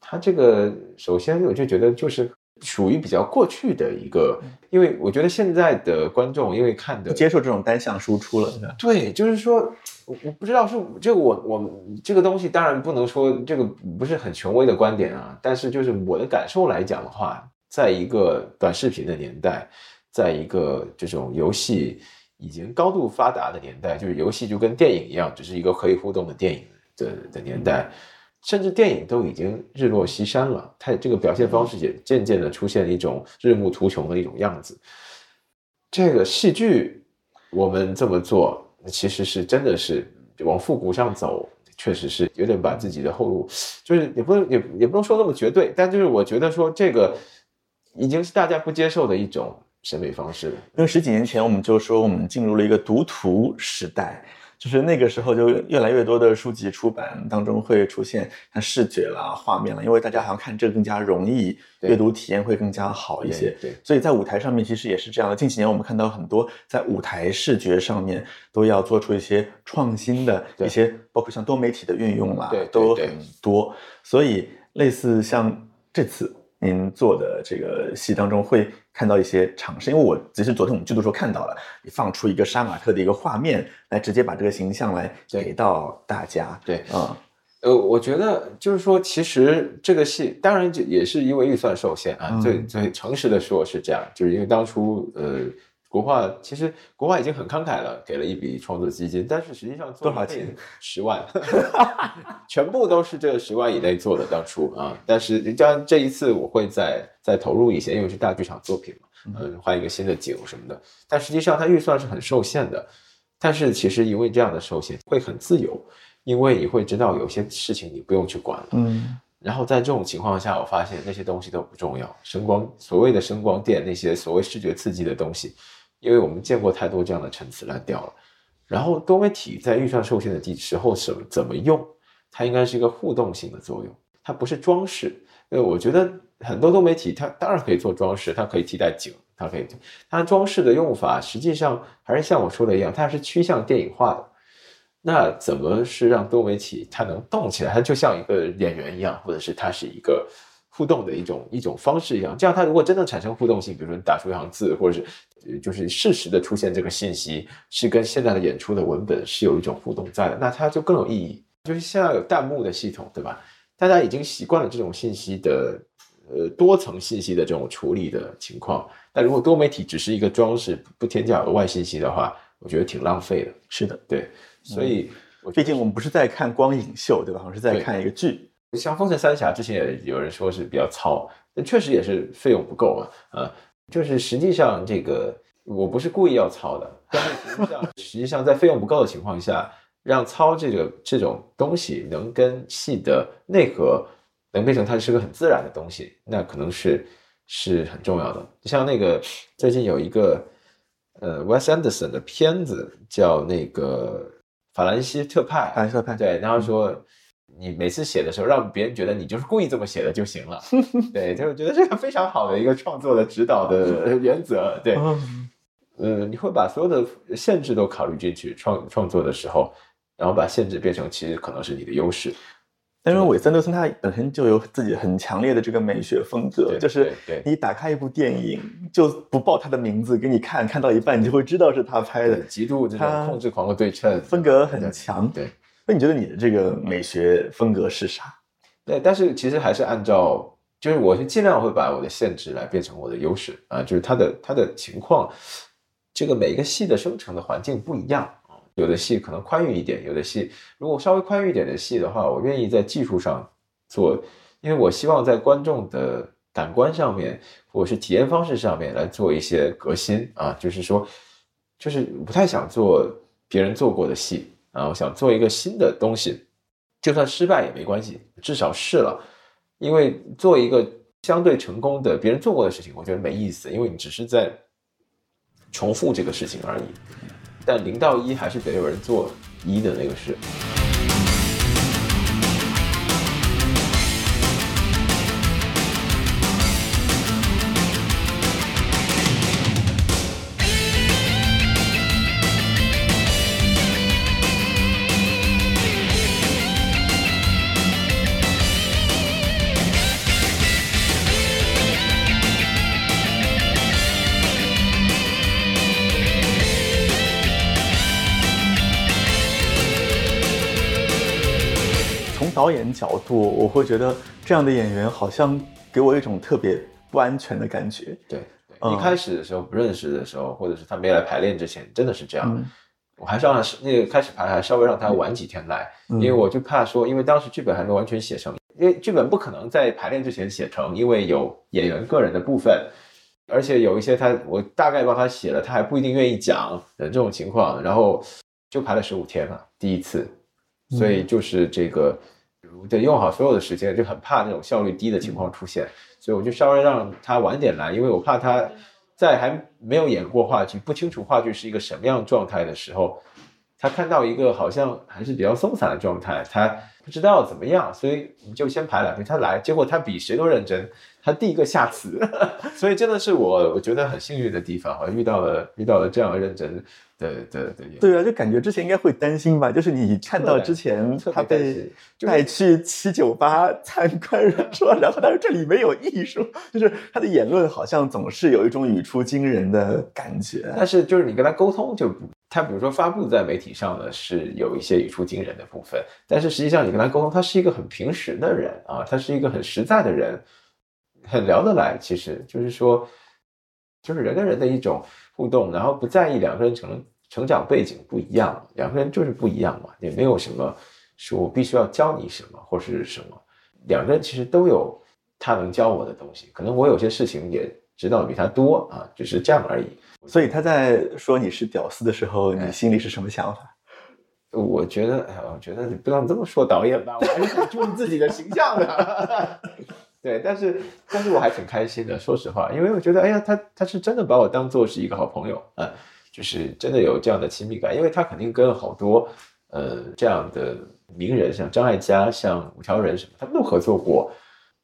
他这个首先我就觉得就是属于比较过去的一个，因为我觉得现在的观众因为看的不接受这种单向输出了，对就是说，我我不知道是这个我我这个东西当然不能说这个不是很权威的观点啊，但是就是我的感受来讲的话，在一个短视频的年代，在一个这种游戏已经高度发达的年代，就是游戏就跟电影一样，只是一个可以互动的电影的的年代。甚至电影都已经日落西山了，它这个表现方式也渐渐的出现一种日暮途穷的一种样子。这个戏剧，我们这么做，其实是真的是往复古上走，确实是有点把自己的后路，就是也不能也也不能说那么绝对，但就是我觉得说这个已经是大家不接受的一种审美方式了。因为十几年前我们就说我们进入了一个读图时代，就是那个时候就越来越多的书籍出版当中会出现像视觉啦、画面啦，因为大家好像看这个更加容易，阅读体验会更加好一些。对对所以在舞台上面其实也是这样的。近几年我们看到很多在舞台视觉上面都要做出一些创新的一些，包括像多媒体的运用啦，对对对都很多。所以类似像这次您做的这个戏当中，会看到一些尝试。因为我其实昨天我们剧组时候看到了，你放出一个杀马特的一个画面，来直接把这个形象来给到大家。对嗯，呃，我觉得就是说，其实这个戏当然就也是因为预算受限啊，嗯最最诚实的说是这样，就是因为当初呃，国画其实国画已经很慷慨了，给了一笔创作基金，但是实际上做多少钱？十万，全部都是这个十万以内做的当初啊，但是当然这一次我会再再投入一些，因为是大剧场作品嘛，嗯，换一个新的景什么的，但实际上它预算是很受限的，但是其实因为这样的受限会很自由。因为你会知道有些事情你不用去管了，嗯，然后在这种情况下，我发现那些东西都不重要，声光所谓的声光电那些所谓视觉刺激的东西，因为我们见过太多这样的陈词滥调了。然后多媒体在预算受限的地时候怎么怎么用，它应该是一个互动性的作用，它不是装饰。呃我觉得很多多媒体它当然可以做装饰，它可以替代景，它可以，它装饰的用法实际上还是像我说的一样，它是趋向电影化的。那怎么是让多媒体它能动起来？它就像一个演员一样，或者是它是一个互动的一种一种方式一样。这样它如果真的产生互动性，比如说你打出一行字，或者是就是适时的出现这个信息，是跟现在的演出的文本是有一种互动在的，那它就更有意义。就是现在有弹幕的系统，对吧？大家已经习惯了这种信息的呃多层信息的这种处理的情况。但如果多媒体只是一个装饰，不添加额外信息的话，我觉得挺浪费的。是的，对，所以我毕竟我们不是在看光影秀，对吧？我们是在看一个剧。像《封神三侠》之前也有人说是比较糙，但确实也是费用不够啊。啊，就是实际上这个我不是故意要操的，但是实际上 实际上在费用不够的情况下，让操这个这种东西能跟戏的内核能变成它是个很自然的东西，那可能是是很重要的。像那个最近有一个呃 Wes Anderson 的片子叫那个法兰西特派，法兰西特派对，然后说你每次写的时候，让别人觉得你就是故意这么写的就行了。对，就我觉得这个非常好的一个创作的指导的原则。对，嗯呃，你会把所有的限制都考虑进去，创创作的时候，然后把限制变成其实可能是你的优势。但是韦斯安德森他本身就有自己很强烈的这个美学风格，对就是你打开一部电影就不报他的名字给你看，看到一半你就会知道是他拍的，，极度这种控制狂的对称，风格很强。对。那你觉得你的这个美学风格是啥？对，但是其实还是按照，就是我是尽量会把我的限制来变成我的优势啊，就是它的它的情况，这个每个戏的生成的环境不一样啊，有的戏可能宽裕一点，有的戏如果稍微宽裕一点的戏的话，我愿意在技术上做，因为我希望在观众的感官上面或者是体验方式上面来做一些革新啊，就是说，就是不太想做别人做过的戏啊，我想做一个新的东西。就算失败也没关系，至少试了。因为做一个相对成功的别人做过的事情，我觉得没意思，因为你只是在重复这个事情而已。但零到一还是得有人做一的那个事。导演角度，我会觉得这样的演员好像给我一种特别不安全的感觉。对，嗯。一开始的时候不认识的时候，或者是他没来排练之前，真的是这样。嗯。我还是让他那个开始排，还稍微让他晚几天来，嗯。因为我就怕说，因为当时剧本还没完全写成，因为剧本不可能在排练之前写成，因为有演员个人的部分，而且有一些他我大概帮他写了，他还不一定愿意讲的这种情况，然后就排了十五天了，第一次，所以就是这个得用好所有的时间，就很怕那种效率低的情况出现，所以我就稍微让他晚点来，因为我怕他在还没有演过话剧，不清楚话剧是一个什么样状态的时候，他看到一个好像还是比较松散的状态，他不知道怎么样，所以我们就先排两天，他来，结果他比谁都认真，他第一个下词，所以真的是我我觉得很幸运的地方，我遇到了遇到了这样认真的的的演员。对啊，就感觉之前应该会担心吧，就是你看到之前他被就带去七九八参观人说，然后但是这里没有艺术，就是他的言论好像总是有一种语出惊人的感觉。但是就是你跟他沟通就不，他比如说发布在媒体上呢是有一些语出惊人的部分，但是实际上你跟他沟通，他是一个很平实的人啊，他是一个很实在的人，很聊得来。其实就是说，就是人跟人的一种互动，然后不在意两个人成成长背景不一样，两个人就是不一样嘛，也没有什么说我必须要教你什么或是什么，两个人其实都有他能教我的东西，可能我有些事情也知道的比他多啊，只是这样而已。所以他在说你是屌丝的时候，哎你心里是什么想法？我觉得，哎呀，我觉得你不能这么说导演吧，我还是很注意自己的形象的。对，但是但是我还挺开心的，说实话，因为我觉得，哎呀，他他是真的把我当做是一个好朋友，啊，就是真的有这样的亲密感，因为他肯定跟好多呃这样的名人，像张艾嘉、像五条人什么，他们都合作过，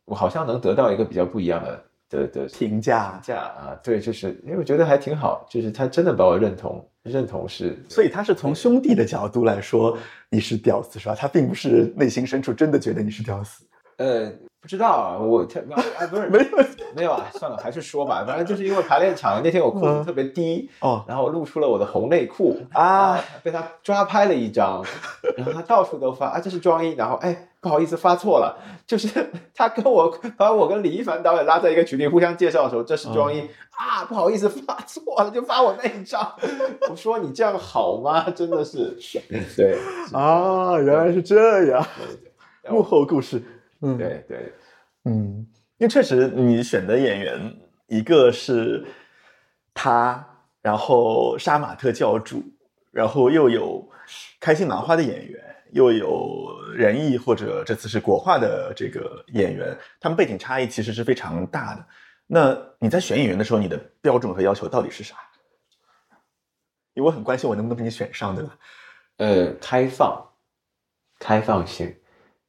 我好像能得到一个比较不一样的的的评价。价啊，对，就是因为我觉得还挺好，就是他真的把我认同认同是，所以他是从兄弟的角度来说你是屌丝是吧？他并不是内心深处真的觉得你是屌丝。呃，不知道啊，我他啊不是 没有。没有啊，算了，还是说吧，反正就是因为排练场那天我裤子特别低，哦。然后露出了我的红内裤啊，被他抓拍了一张，然后他到处都发啊，这是装衣，然后哎不好意思发错了，就是 他跟我把我跟李一凡导演拉在一个群里互相介绍的时候，这是装衣、啊，不好意思发错了，就发我那一张，我说你这样好吗？真的是，对啊，原来是这样，幕后故事。嗯，对对。嗯，因为确实你选的演员，一个是他，然后杀马特教主，然后又有开心麻花的演员，又有仁义或者这次是国画的这个演员，他们背景差异其实是非常大的。那你在选演员的时候，你的标准和要求到底是啥？因为我很关心我能不能被你选上，对吧？呃，开放，开放性，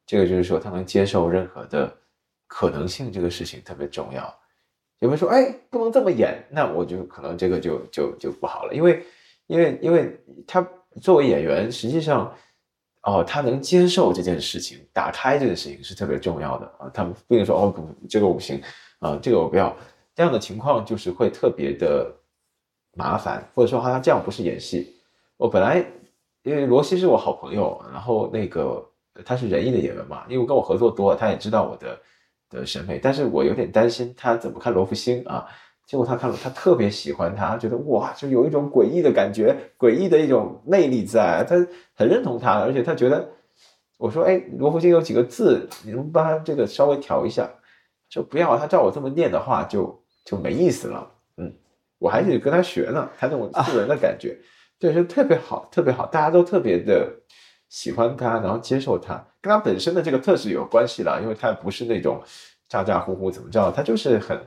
这个就是说他能接受任何的可能性，这个事情特别重要。有人说，哎，不能这么演，那我就可能这个就就就不好了，因为因为因为他作为演员，实际上，哦，他能接受这件事情，打开这件事情是特别重要的啊。他们不能说，哦，不，这个我不行啊，这个我不要，这样的情况就是会特别的麻烦，或者说他这样不是演戏。我本来因为罗西是我好朋友，然后那个他是仁义的演员嘛，因为我跟我合作多了，他也知道我的的审美，但是我有点担心他怎么看罗福星啊。结果他看了，他特别喜欢他，觉得哇，就有一种诡异的感觉，诡异的一种魅力在，他很认同他，而且他觉得，我说，哎，罗福星有几个字，你能帮他这个稍微调一下？就不要他照我这么念的话，就就没意思了。嗯，我还得跟他学呢，他那种素人的感觉。对，就特别好，特别好，大家都特别的喜欢他，然后接受他，跟他本身的这个特质有关系了，因为他不是那种咋咋呼呼怎么着，他就是很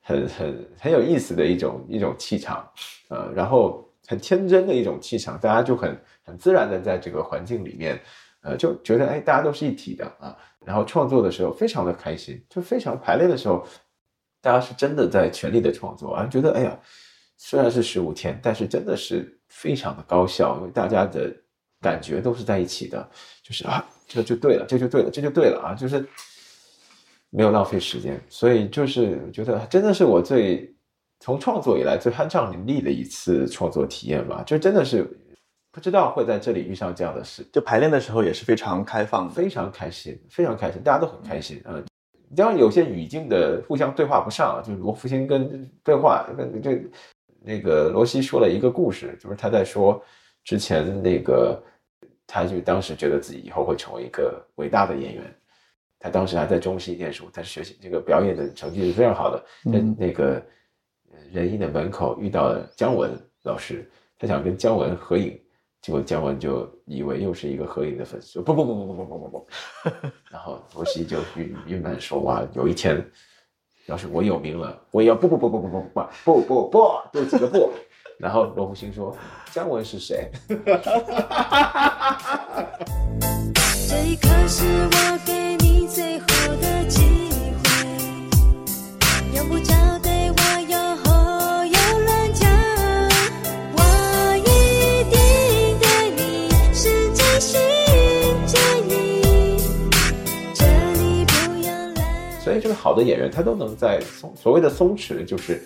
很很很有意思的一种一种气场，呃，然后很天真的一种气场，大家就很很自然的在这个环境里面，呃，就觉得哎，大家都是一体的啊，然后创作的时候非常的开心，就非常排练的时候，大家是真的在全力的创作啊，觉得哎呀。虽然是十五天，但是真的是非常的高效，因为大家的感觉都是在一起的，就是啊，这就对了，这就对了，这就对了啊，就是没有浪费时间，所以就是我觉得真的是我最从创作以来最酣畅淋漓的一次创作体验吧，就真的是不知道会在这里遇上这样的事，就排练的时候也是非常开放的。非常开心，非常开心，大家都很开心，嗯。当然有些语境的互相对话不上，就是罗福星跟对话跟这那个罗西说了一个故事，就是他在说之前那个，他就当时觉得自己以后会成为一个伟大的演员，他当时还在中戏念书，他学习这个表演的成绩是非常好的，在嗯。那个仁义的门口遇到了姜文老师，他想跟姜文合影，结果姜文就以为又是一个合影的粉丝，说不不不不不不不不不，然后罗西就郁郁闷说哇，有一天要是我有名了，我也要不不不不不不不不不不多几个不。然后罗福星说：“姜文是谁？” 这一刻是我给你最后的机会，用不着对我有吼有乱讲，我一定对你是真心真意，这里不要来。所以，这个好的演员，他都能在松所谓的松弛，就是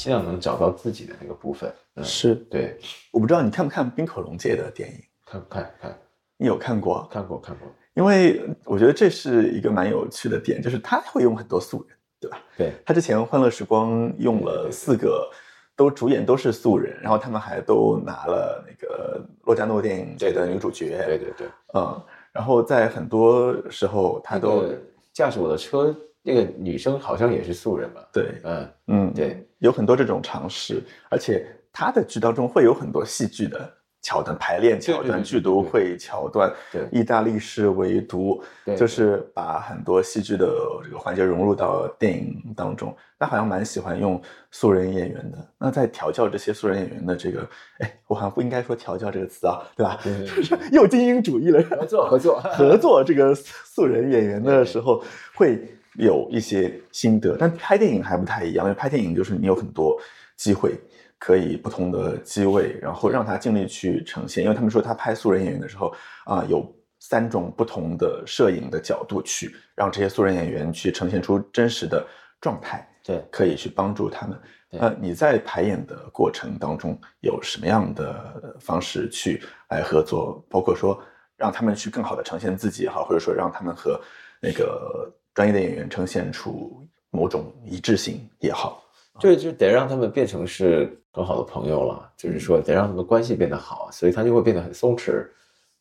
尽量能找到自己的那个部分。是对，我不知道你看不看冰口龙介的电影？看看看。你有看过？看过看过，因为我觉得这是一个蛮有趣的点，就是他会用很多素人，对吧？对他之前《欢乐时光》用了四个，都主演都是素人，然后他们还都拿了那个洛迦诺电影节的女主角。对对对，嗯，然后在很多时候他都驾驶我的车，那个女生好像也是素人吧？对，嗯嗯，对，有很多这种尝试，而且他的剧当中会有很多戏剧的。桥段排练桥段、剧毒会桥段，对，意大利式围读，就是把很多戏剧的这个环节融入到电影当中。他好像蛮喜欢用素人演员的。那在调教这些素人演员的这个，哎，我好像不应该说调教这个词啊，对吧？就是又精英主义了。合作合作 合作这个素人演员的时候，会有一些心得。但拍电影还不太一样，因为拍电影就是你有很多机会。可以不同的机位，然后让他尽力去呈现。因为他们说他拍素人演员的时候啊，有三种不同的摄影的角度去让这些素人演员去呈现出真实的状态。对，可以去帮助他们。呃，你在排演的过程当中有什么样的方式去来合作？包括说让他们去更好的呈现自己也好，或者说让他们和那个专业的演员呈现出某种一致性也好。就，就得让他们变成是很好的朋友了，就是说得让他们关系变得好，所以他就会变得很松弛，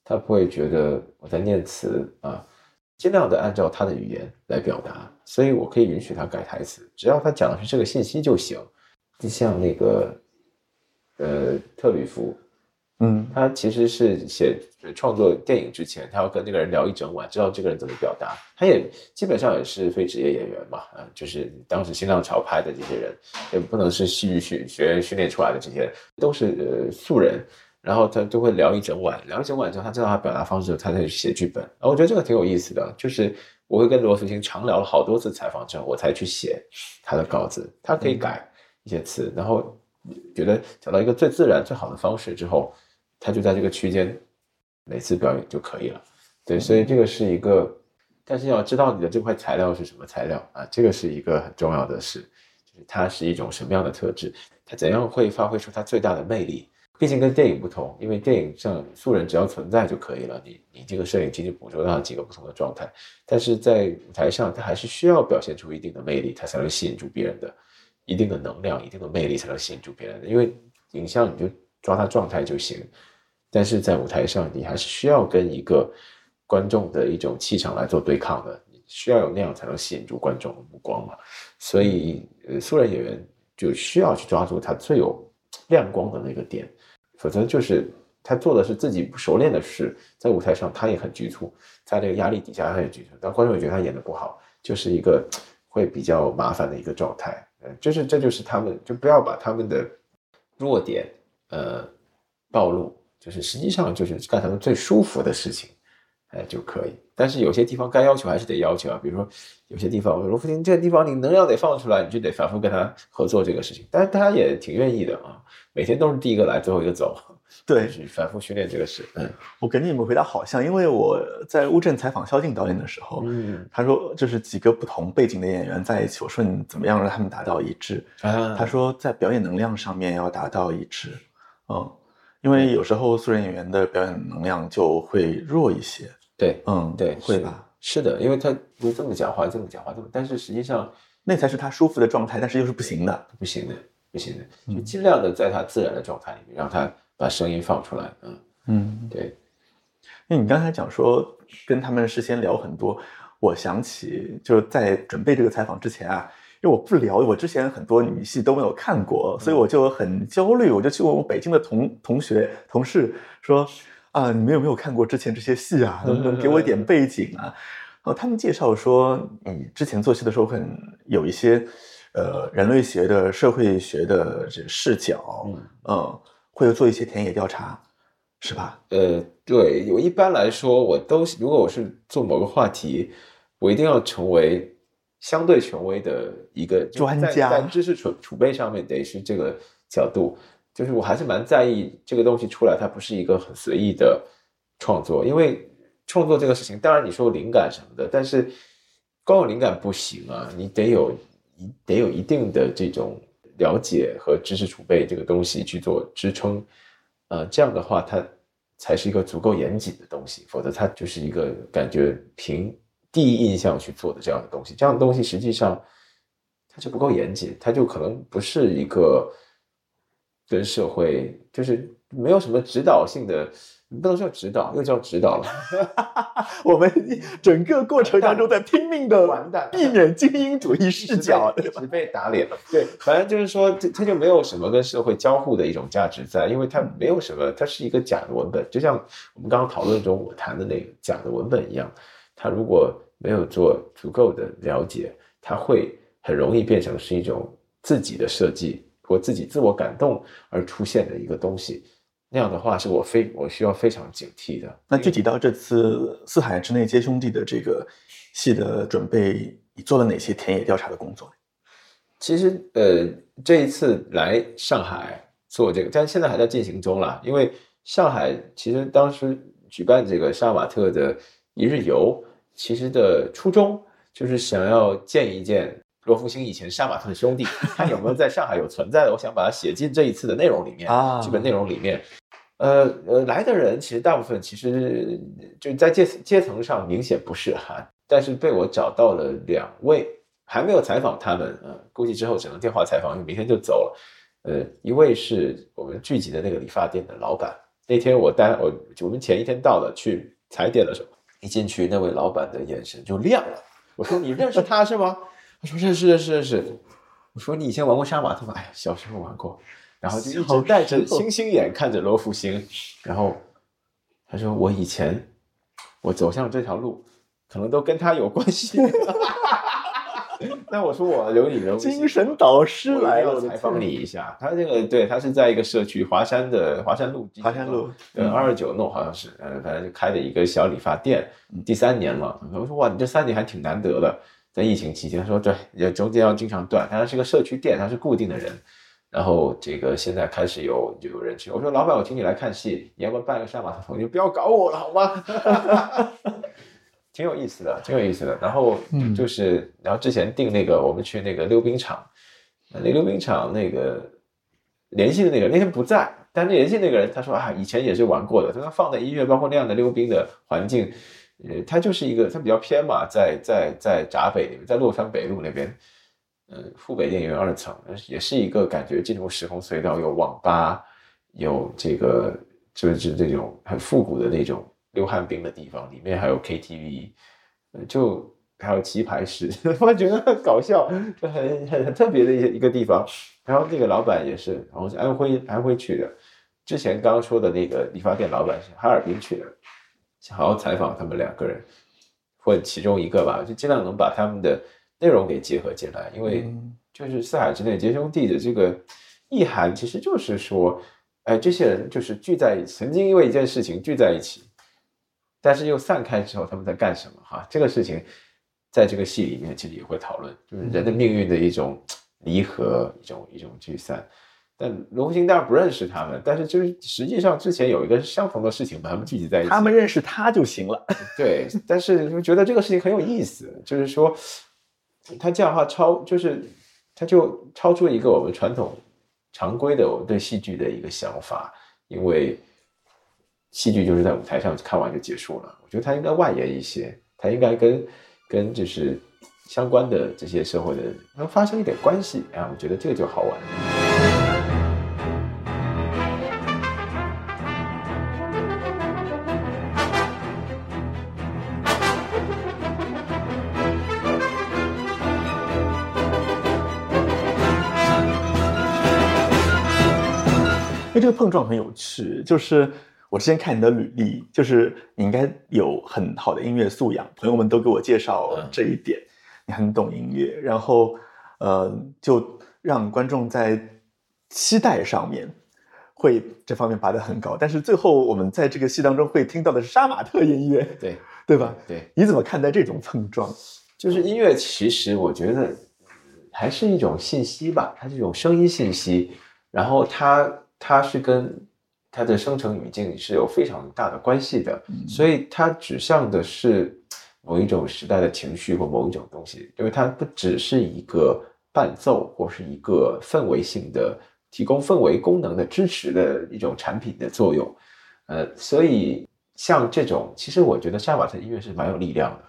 他不会觉得我在念词啊，尽量的按照他的语言来表达，所以我可以允许他改台词，只要他讲的是这个信息就行。就像那个，呃，特吕弗。嗯，他其实是写创作电影之前，他要跟那个人聊一整晚，知道这个人怎么表达。他也基本上也是非职业演员嘛，啊，就是当时新浪潮拍的这些人，也不能是戏剧学学训练出来的，这些都是呃素人。然后他就会聊一整晚，聊一整晚之后，他知道他表达方式，他再去写剧本。啊，我觉得这个挺有意思的，就是我会跟罗福星长聊了好多次采访之后，我才去写他的稿子。他可以改一些词，然后觉得找到一个最自然、最好的方式之后。他就在这个区间，每次表演就可以了。对，所以这个是一个，但是要知道你的这块材料是什么材料啊，这个是一个很重要的事，就是它是一种什么样的特质，它怎样会发挥出它最大的魅力。毕竟跟电影不同，因为电影上素人只要存在就可以了，你你这个摄影机就捕捉到几个不同的状态。但是在舞台上，它还是需要表现出一定的魅力，它才能吸引住别人的，一定的能量、一定的魅力才能吸引住别人的。因为影像你就抓它状态就行。但是在舞台上，你还是需要跟一个观众的一种气场来做对抗的，你需要有那样才能吸引住观众的目光嘛。所以，呃，素人演员就需要去抓住他最有亮光的那个点，否则就是他做的是自己不熟练的事，在舞台上他也很局促，在这个压力底下他也局促，但观众也觉得他演的不好，就是一个会比较麻烦的一个状态。呃，就是这就是他们就不要把他们的弱点呃暴露。就是实际上就是干他们最舒服的事情，哎就可以。但是有些地方该要求还是得要求啊，比如说有些地方罗福汀这个地方你能量得放出来，你就得反复跟他合作这个事情。但是他也挺愿意的啊，每天都是第一个来，最后一个走。对，反复训练这个事。嗯，我跟你们回答好像，因为我在乌镇采访萧敬导演的时候，嗯，他说就是几个不同背景的演员在一起，我说你怎么样让他们达到一致？啊，他说在表演能量上面要达到一致。嗯。因为有时候素人演员的表演能量就会弱一些，对，嗯，对，会吧？是的，因为他就这么讲话，这么讲话，这么，但是实际上那才是他舒服的状态，但是又是不行的，不行的，不行的，就尽量的在他自然的状态里面，让他把声音放出来，嗯嗯，对。那你刚才讲说跟他们事先聊很多，我想起就是在准备这个采访之前啊。因为我不聊，我之前很多女戏都没有看过，所以我就很焦虑。我就去问我北京的同同学、同事说：“啊，你们有没有看过之前这些戏啊？能不能给我一点背景啊？”哦，他们介绍说，你之前做戏的时候很有一些呃人类学的、社会学的这视角，嗯嗯，会做一些田野调查，是吧？呃，对，我一般来说，我都如果我是做某个话题，我一定要成为相对权威的一个专家在知识储储备上面得是这个角度，就是我还是蛮在意这个东西出来，它不是一个很随意的创作，因为创作这个事情，当然你说灵感什么的，但是光有灵感不行啊，你得有一得有一定的这种了解和知识储备这个东西去做支撑，呃，这样的话它才是一个足够严谨的东西，否则它就是一个感觉凭第一印象去做的这样的东西，这样的东西实际上它就不够严谨，它就可能不是一个跟社会就是没有什么指导性的，不能叫指导，又叫指导了。我们整个过程当中在拼命的 完蛋避免精英主义视角，一直被打脸了。对，反正就是说，这它就没有什么跟社会交互的一种价值在，因为它没有什么，它是一个假的文本，就像我们刚刚讨论中我谈的那个假的文本一样，它如果没有做足够的了解，他会很容易变成是一种自己的设计或自己自我感动而出现的一个东西。那样的话，是我非我需要非常警惕的。那具体到这次《四海之内皆兄弟》的这个戏的准备，你做了哪些田野调查的工作？其实，呃，这一次来上海做这个，但现在还在进行中啦。因为上海其实当时举办这个杀马特的一日游，其实的初衷就是想要见一见罗福星以前杀马特的兄弟，看有没有在上海有存在的。我想把它写进这一次的内容里面，啊这本内容里面。呃呃，来的人其实大部分其实就在阶阶层上明显不是哈，但是被我找到了两位，还没有采访他们，呃，估计之后只能电话采访，因为明天就走了。呃，一位是我们聚集的那个理发店的老板，那天我带我我们前一天到了去踩点的时候，一进去那位老板的眼神就亮了。我说你认识他是吗？他说认识认识认识。我说你以前玩过杀马特吗？哎呀，小时候玩过。然后就一直带着星星眼看着罗福星，然后他说我以前我走向这条路，可能都跟他有关系。那我说我留你人物精神导师来了，采访你一下。他这个对，他是在一个社区华山的华山路，华山路呃嗯二十九弄好像是，呃反正就开了一个小理发店，第三年了。我说哇，你这三年还挺难得的，在疫情期间。他说对，也中间要经常断，但它是个社区店，他是固定的人。然后这个现在开始有就有人去，我说老板，我请你来看戏，你要不要办个杀马特头？你不要搞我了好吗？挺有意思的，挺有意思的。然后嗯就是，然后之前订那个我们去那个溜冰场，那溜冰场那个联系的那个那天不在，但是联系那个人他说啊，以前也是玩过的，他说放在音乐包括那样的溜冰的环境，呃，它就是一个它比较偏嘛，在在在闸北那边，在洛川北路那边，呃，富北电影院二层，也是一个感觉进入时空隧道，有网吧，有这个就是这种很复古的那种溜旱冰的地方，里面还有 KTV，呃就还有棋牌室，我觉得很搞笑，就很很很特别的一一个地方。然后那个老板也是，然后是安徽安徽去的，之前刚刚说的那个理发店老板是哈尔滨去的，想好好采访他们两个人，或者其中一个吧，就尽量能把他们的内容给结合进来，因为嗯就是四海之内皆兄弟的这个意涵，其实就是说，哎，这些人就是聚在一起，曾经因为一件事情聚在一起，但是又散开之后，他们在干什么？哈，这个事情在这个戏里面其实也会讨论，就是人的命运的一种离合，一种一种聚散。但罗福星当然不认识他们，但是就是实际上之前有一个相同的事情把他们聚集在一起，他们认识他就行了。对，但是就觉得这个事情很有意思，就是说，他这样的话超，就是他就超出一个我们传统常规的我们对戏剧的一个想法，因为戏剧就是在舞台上看完就结束了。我觉得它应该外延一些，它应该跟跟就是相关的这些社会的能发生一点关系啊，我觉得这个就好玩。因为这个碰撞很有趣，就是我之前看你的履历，就是你应该有很好的音乐素养，朋友们都给我介绍这一点，你很懂音乐，然后呃，就让观众在期待上面会这方面拔得很高。但是最后我们在这个戏当中会听到的是杀马特音乐，对对吧？对，你怎么看待这种碰撞？就是音乐，其实我觉得还是一种信息吧，它是一种声音信息，然后它它是跟。它的生成语境是有非常大的关系的，所以它指向的是某一种时代的情绪或某一种东西，因为它不只是一个伴奏或是一个氛围性的提供氛围功能的支持的一种产品的作用。呃，所以像这种，其实我觉得杀马特音乐是蛮有力量的，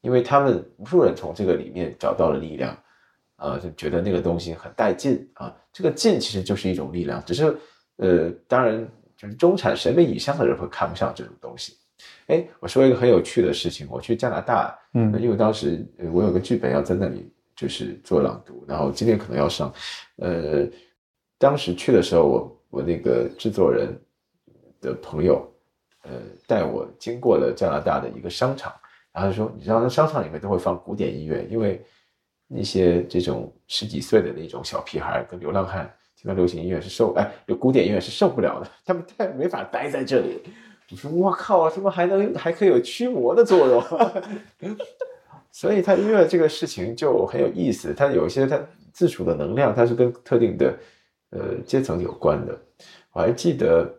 因为他们无数人从这个里面找到了力量，呃，就觉得那个东西很带劲啊，这个劲其实就是一种力量，只是。呃，当然，就是中产审美以上的人会看不上这种东西。哎，我说一个很有趣的事情，我去加拿大，嗯，因为当时我有个剧本要在那里就是做朗读，然后今天可能要上。呃，当时去的时候，我我那个制作人的朋友，呃，带我经过了加拿大的一个商场，然后说，你知道，那商场里面都会放古典音乐，因为那些这种十几岁的那种小屁孩跟流浪汉。听到流行音乐是受哎，有古典音乐是受不了的，他们太没法待在这里。我说我靠，他们还能还可以有驱魔的作用，所以它音乐这个事情就很有意思。它有一些它自主的能量，它是跟特定的呃阶层有关的。我还记得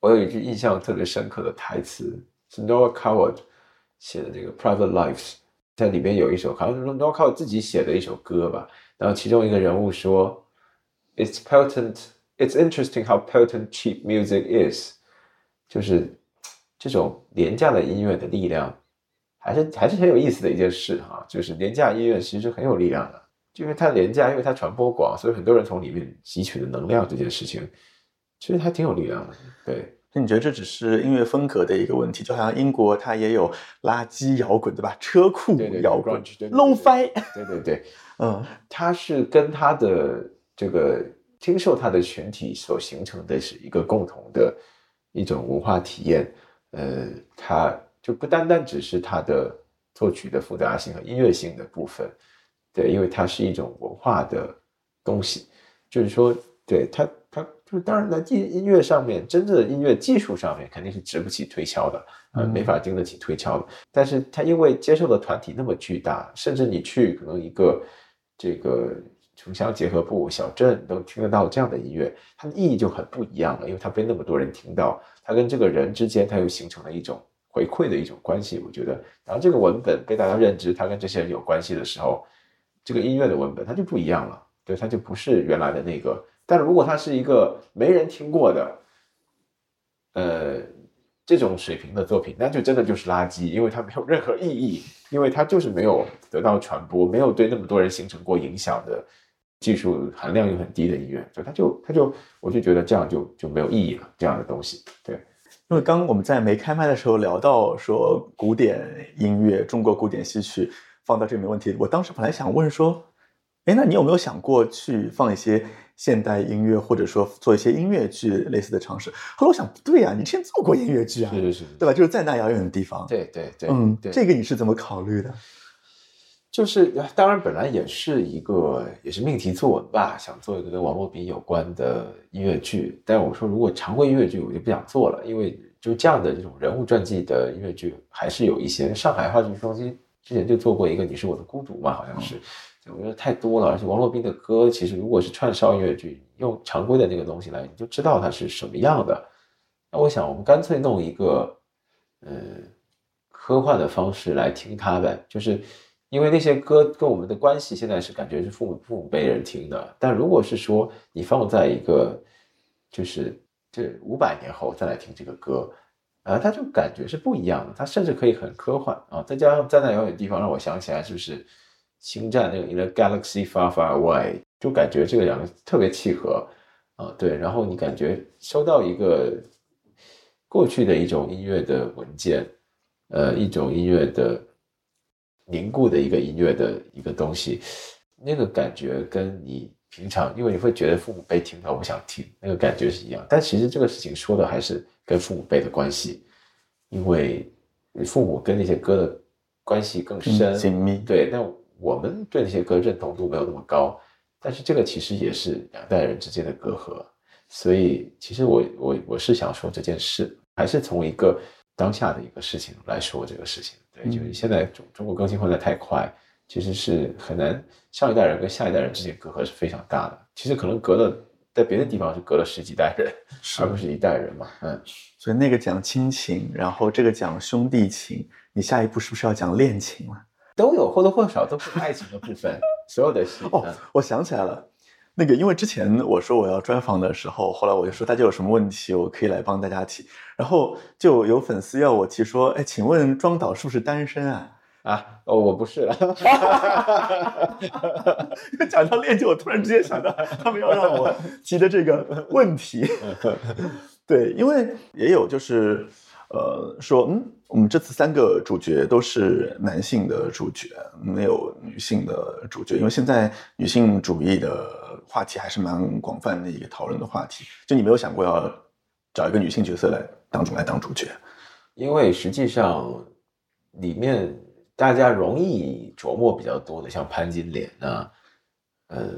我有一句印象特别深刻的台词，是 Noah Coward 写的这个 Private Lives，在里面有一首好像是 Noah Coward 自己写的一首歌吧，然后其中一个人物说。It's potent. It's interesting how potent cheap music is. 就是这种廉价的音乐的力量，还是还是很有意思的一件事哈。就是廉价音乐其实很有力量的，因为它廉价，因为它传播广，所以很多人从里面汲取的能量这件事情，其实还挺有力量的。对，那你觉得这只是音乐风格的一个问题？就好像英国它也有垃圾摇滚，对吧？车库摇滚，low-fi。对对对，嗯，它是跟它的。这个听受它的群体所形成的是一个共同的一种文化体验，呃，它就不单单只是它的作曲的复杂性和音乐性的部分，对，因为它是一种文化的东西，就是说，对它，它就是当然在音音乐上面，真正的音乐技术上面肯定是值不起推敲的，呃，没法经得起推敲的，但是它因为接受的团体那么巨大，甚至你去可能一个这个。城乡结合部、小镇都听得到这样的音乐，它的意义就很不一样了，因为它被那么多人听到，它跟这个人之间，它又形成了一种回馈的一种关系。我觉得，然后这个文本被大家认知，它跟这些人有关系的时候，这个音乐的文本它就不一样了，对，它就不是原来的那个。但如果它是一个没人听过的，呃，这种水平的作品，那就真的就是垃圾，因为它没有任何意义，因为它就是没有得到传播，没有对那么多人形成过影响的。技术含量又很低的音乐，所以他就他就我就觉得这样就就没有意义了。这样的东西，对，因为刚我们在没开麦的时候聊到说古典音乐、中国古典戏曲放到这没问题。我当时本来想问说，哎，那你有没有想过去放一些现代音乐，或者说做一些音乐剧类似的尝试？后来我想，不对啊，你之前做过音乐剧啊，是是是，对吧？就是在那遥远的地方，对对对，嗯，这个你是怎么考虑的？就是当然，本来也是一个也是命题作文吧，想做一个跟王洛宾有关的音乐剧。但是我说，如果常规音乐剧，我就不想做了，因为就这样的这种人物传记的音乐剧，还是有一些。上海话剧中心之前就做过一个《你是我的孤独》嘛，好像是，我觉得太多了。而且王洛宾的歌，其实如果是串烧音乐剧，用常规的那个东西来，你就知道它是什么样的。那我想，我们干脆弄一个，呃，科幻的方式来听它呗，就是。因为那些歌跟我们的关系现在是感觉是父母父母辈人听的，但如果是说你放在一个，就是这五百年后再来听这个歌，啊，它就感觉是不一样的，它甚至可以很科幻啊，再加上在那遥远地方让我想起来就是星战那个 In the Galaxy Far Far Away，就感觉这个两个特别契合啊，对，然后你感觉收到一个过去的一种音乐的文件，呃，一种音乐的。凝固的一个音乐的一个东西，那个感觉跟你平常，因为你会觉得父母辈听到我想听，那个感觉是一样。但其实这个事情说的还是跟父母辈的关系，因为父母跟那些歌的关系更深、紧密。对，但我们对那些歌认同度没有那么高，但是这个其实也是两代人之间的隔阂。所以，其实我我我是想说这件事，还是从一个当下的一个事情来说这个事情。对，就是现在中中国更新换代太快，其实是很难，上一代人跟下一代人之间隔阂是非常大的。其实可能隔了，在别的地方是隔了十几代人，而不是一代人嘛。嗯，所以那个讲亲情，然后这个讲兄弟情，你下一步是不是要讲恋情了？都有或多或少都是爱情的部分，所有的戏。哦，我想起来了。那个，因为之前我说我要专访的时候，后来我就说大家有什么问题，我可以来帮大家提。然后就有粉丝要我提说，哎，请问庄导是不是单身啊？啊，哦，我不是了。讲到恋情，我突然之间想到他们要让我提的这个问题。对，因为也有就是呃说，嗯，我们这次三个主角都是男性的主角，没有女性的主角，因为现在女性主义的。话题还是蛮广泛的一个讨论的话题。就你没有想过要找一个女性角色来当中来当主角？因为实际上里面大家容易琢磨比较多的，像潘金莲啊，呃，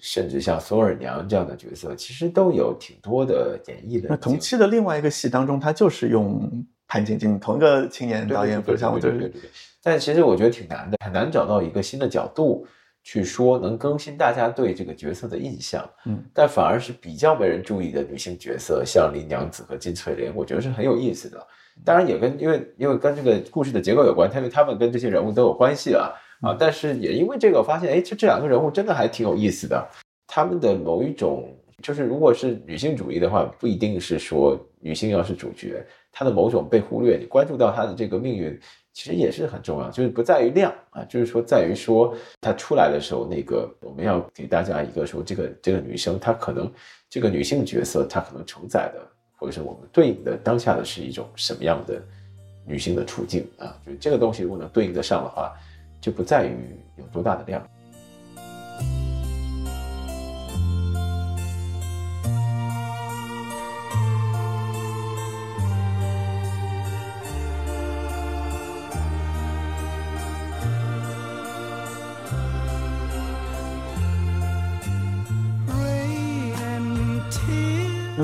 甚至像索尔娘这样的角色，其实都有挺多的演绎的。那同期的另外一个戏当中，他就是用潘晶晶，同一个青年导演，不是像我对对对。但其实我觉得挺难的，很难找到一个新的角度。去说能更新大家对这个角色的印象，嗯，但反而是比较没人注意的女性角色，像林娘子和金翠莲，我觉得是很有意思的。当然也跟因为因为跟这个故事的结构有关，因为他们跟这些人物都有关系啊啊！但是也因为这个，发现哎，这这两个人物真的还挺有意思的。他们的某一种就是，如果是女性主义的话，不一定是说女性要是主角，她的某种被忽略，你关注到她的这个命运。其实也是很重要，就是不在于量啊，就是说在于说她出来的时候，那个我们要给大家一个说，这个这个女生她可能这个女性角色她可能承载的，或者是我们对应的当下的是一种什么样的女性的处境啊？就是这个东西如果能对应得上的话，就不在于有多大的量。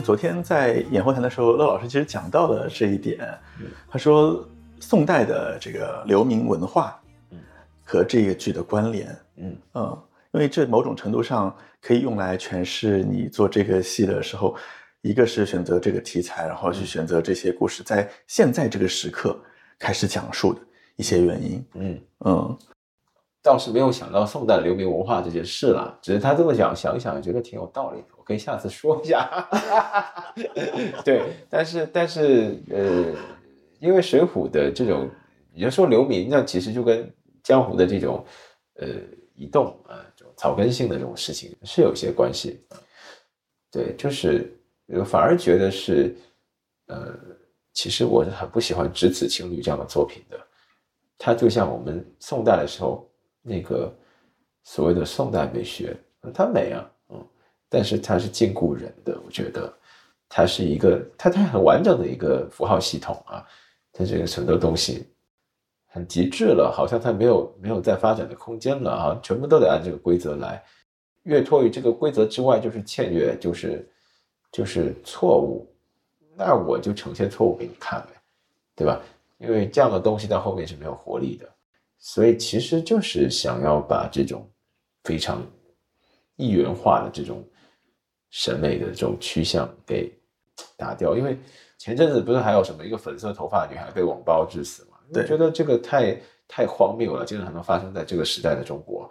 昨天在演后谈的时候，乐老师其实讲到了这一点。他说，宋代的这个流民文化，和这个剧的关联，嗯嗯，因为这某种程度上可以用来诠释你做这个戏的时候，一个是选择这个题材，然后去选择这些故事在现在这个时刻开始讲述的一些原因。嗯嗯。倒是没有想到宋代流民文化这件事了，只是他这么讲，想一想觉得挺有道理的，我可以下次说一下。对，但是但是呃，因为《水浒》的这种，你要说流民，那其实就跟江湖的这种呃移动啊，这种草根性的这种事情是有些关系。对，就是反而觉得是呃，其实我是很不喜欢只子情侣这样的作品的，它就像我们宋代的时候。那个所谓的宋代美学，它美啊，但是它是禁锢人的。我觉得它是一个，它它很完整的一个符号系统啊，它这个很多东西很极致了，好像它没有没有再发展的空间了啊，全部都得按这个规则来，越脱于这个规则之外就是僭越，就是就是错误，那我就呈现错误给你看呗，对吧？因为这样的东西到后面是没有活力的。所以其实就是想要把这种非常一元化的这种审美的这种趋向给打掉，因为前阵子不是还有什么一个粉色头发女孩被网暴致死嘛？我觉得这个太太荒谬了，竟然还能发生在这个时代的中国。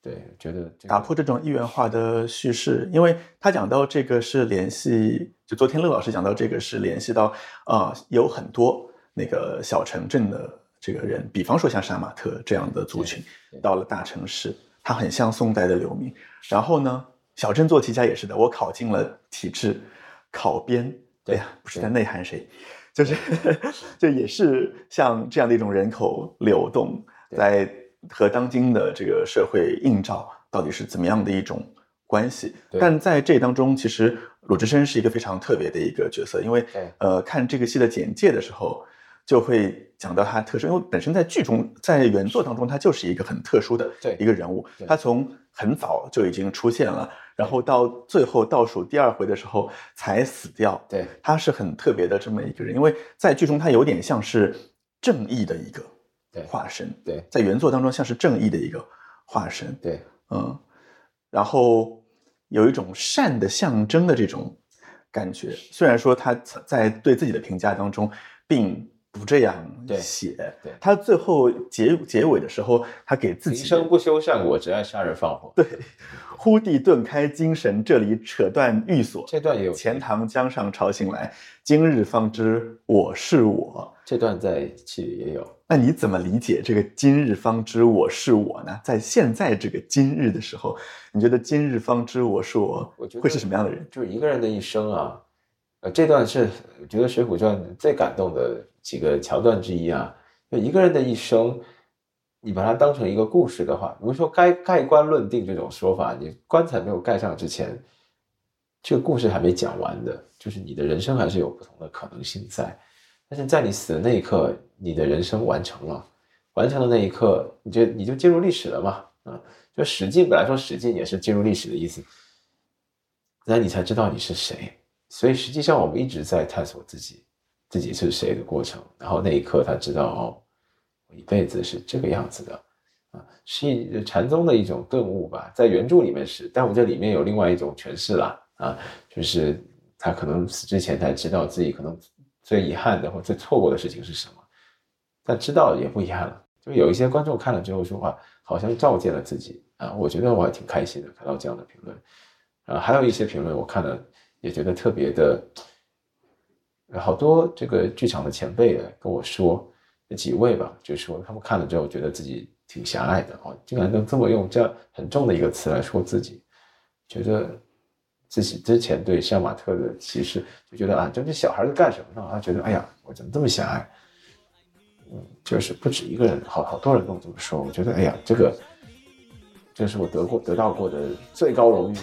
对，觉得打破这种一元化的叙事，因为他讲到这个是联系，就昨天乐老师讲到这个是联系到啊，有很多那个小城镇的。这个人，比方说像杀马特这样的族群，到了大城市，他很像宋代的流民。然后呢，小镇做题家也是的，我考进了体制，考编，对呀，不是在内涵谁，就是 就也是像这样的一种人口流动，在和当今的这个社会映照到底是怎么样的一种关系。但在这当中，其实鲁智深是一个非常特别的一个角色，因为呃，看这个戏的简介的时候，就会讲到他特殊，因为本身在剧中，在原作当中，他就是一个很特殊的一个人物，他从很早就已经出现了，然后到最后倒数第二回的时候才死掉。对他是很特别的这么一个人，因为在剧中他有点像是正义的一个化身，对在原作当中像是正义的一个化身，对嗯，然后有一种善的象征的这种感觉。虽然说他在对自己的评价当中并不这样对写，对他最后结结尾的时候，他给自己平生不修善果，只爱杀人放火。对，忽地顿开精神，这里扯断玉锁。这段也有钱塘江上潮醒来，今日方知我是我。这段在戏里也有。那你怎么理解这个“今日方知我是我”呢？在现在这个今日的时候，你觉得“今日方知我是我”会是什么样的人？就是一个人的一生啊，呃，这段是我觉得《水浒传》最感动的几个桥段之一啊。就一个人的一生，你把它当成一个故事的话，比如说盖盖棺论定这种说法，你棺材没有盖上之前，这个故事还没讲完的，就是你的人生还是有不同的可能性在。但是在你死的那一刻，你的人生完成了，完成的那一刻，你就你就进入历史了嘛？啊，就史记本来说史记也是进入历史的意思，那你才知道你是谁。所以实际上我们一直在探索自己，自己是谁的过程。然后那一刻他知道哦，我一辈子是这个样子的，啊，是禅宗的一种顿悟吧。在原著里面是，但我这里面有另外一种诠释啦，啊，就是他可能死之前才知道自己可能最遗憾的或最错过的事情是什么，但知道也不遗憾了。就有一些观众看了之后说话，好像照见了自己啊，我觉得我还挺开心的，看到这样的评论。啊，还有一些评论我看了也觉得特别的，好多这个剧场的前辈跟我说，几位吧，就说他们看了之后觉得自己挺狭隘的哦，竟然能这么用这样很重的一个词来说自己，觉得自己之前对杀马特的歧视，就觉得啊，这这小孩在干什么呢？啊，觉得哎呀，我怎么这么狭隘？嗯，就是不止一个人，好好多人跟我这么说，我觉得哎呀，这个这是我得过得到过的最高荣誉。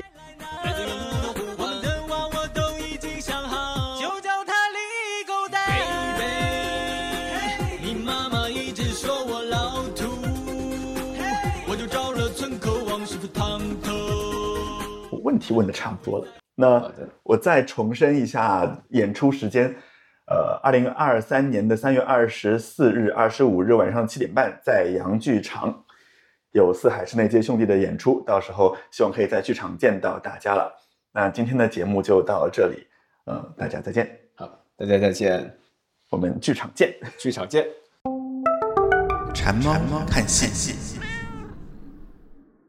问题问的差不多了，那我再重申一下演出时间。呃，二零二三年的三月二十四日、二十五日晚上七点半，在洋剧场有四海市内街兄弟的演出，到时候希望可以在剧场见到大家了。那今天的节目就到这里，嗯、大家再见，好，大家再见，我们剧场见。剧场见。馋猫看戏。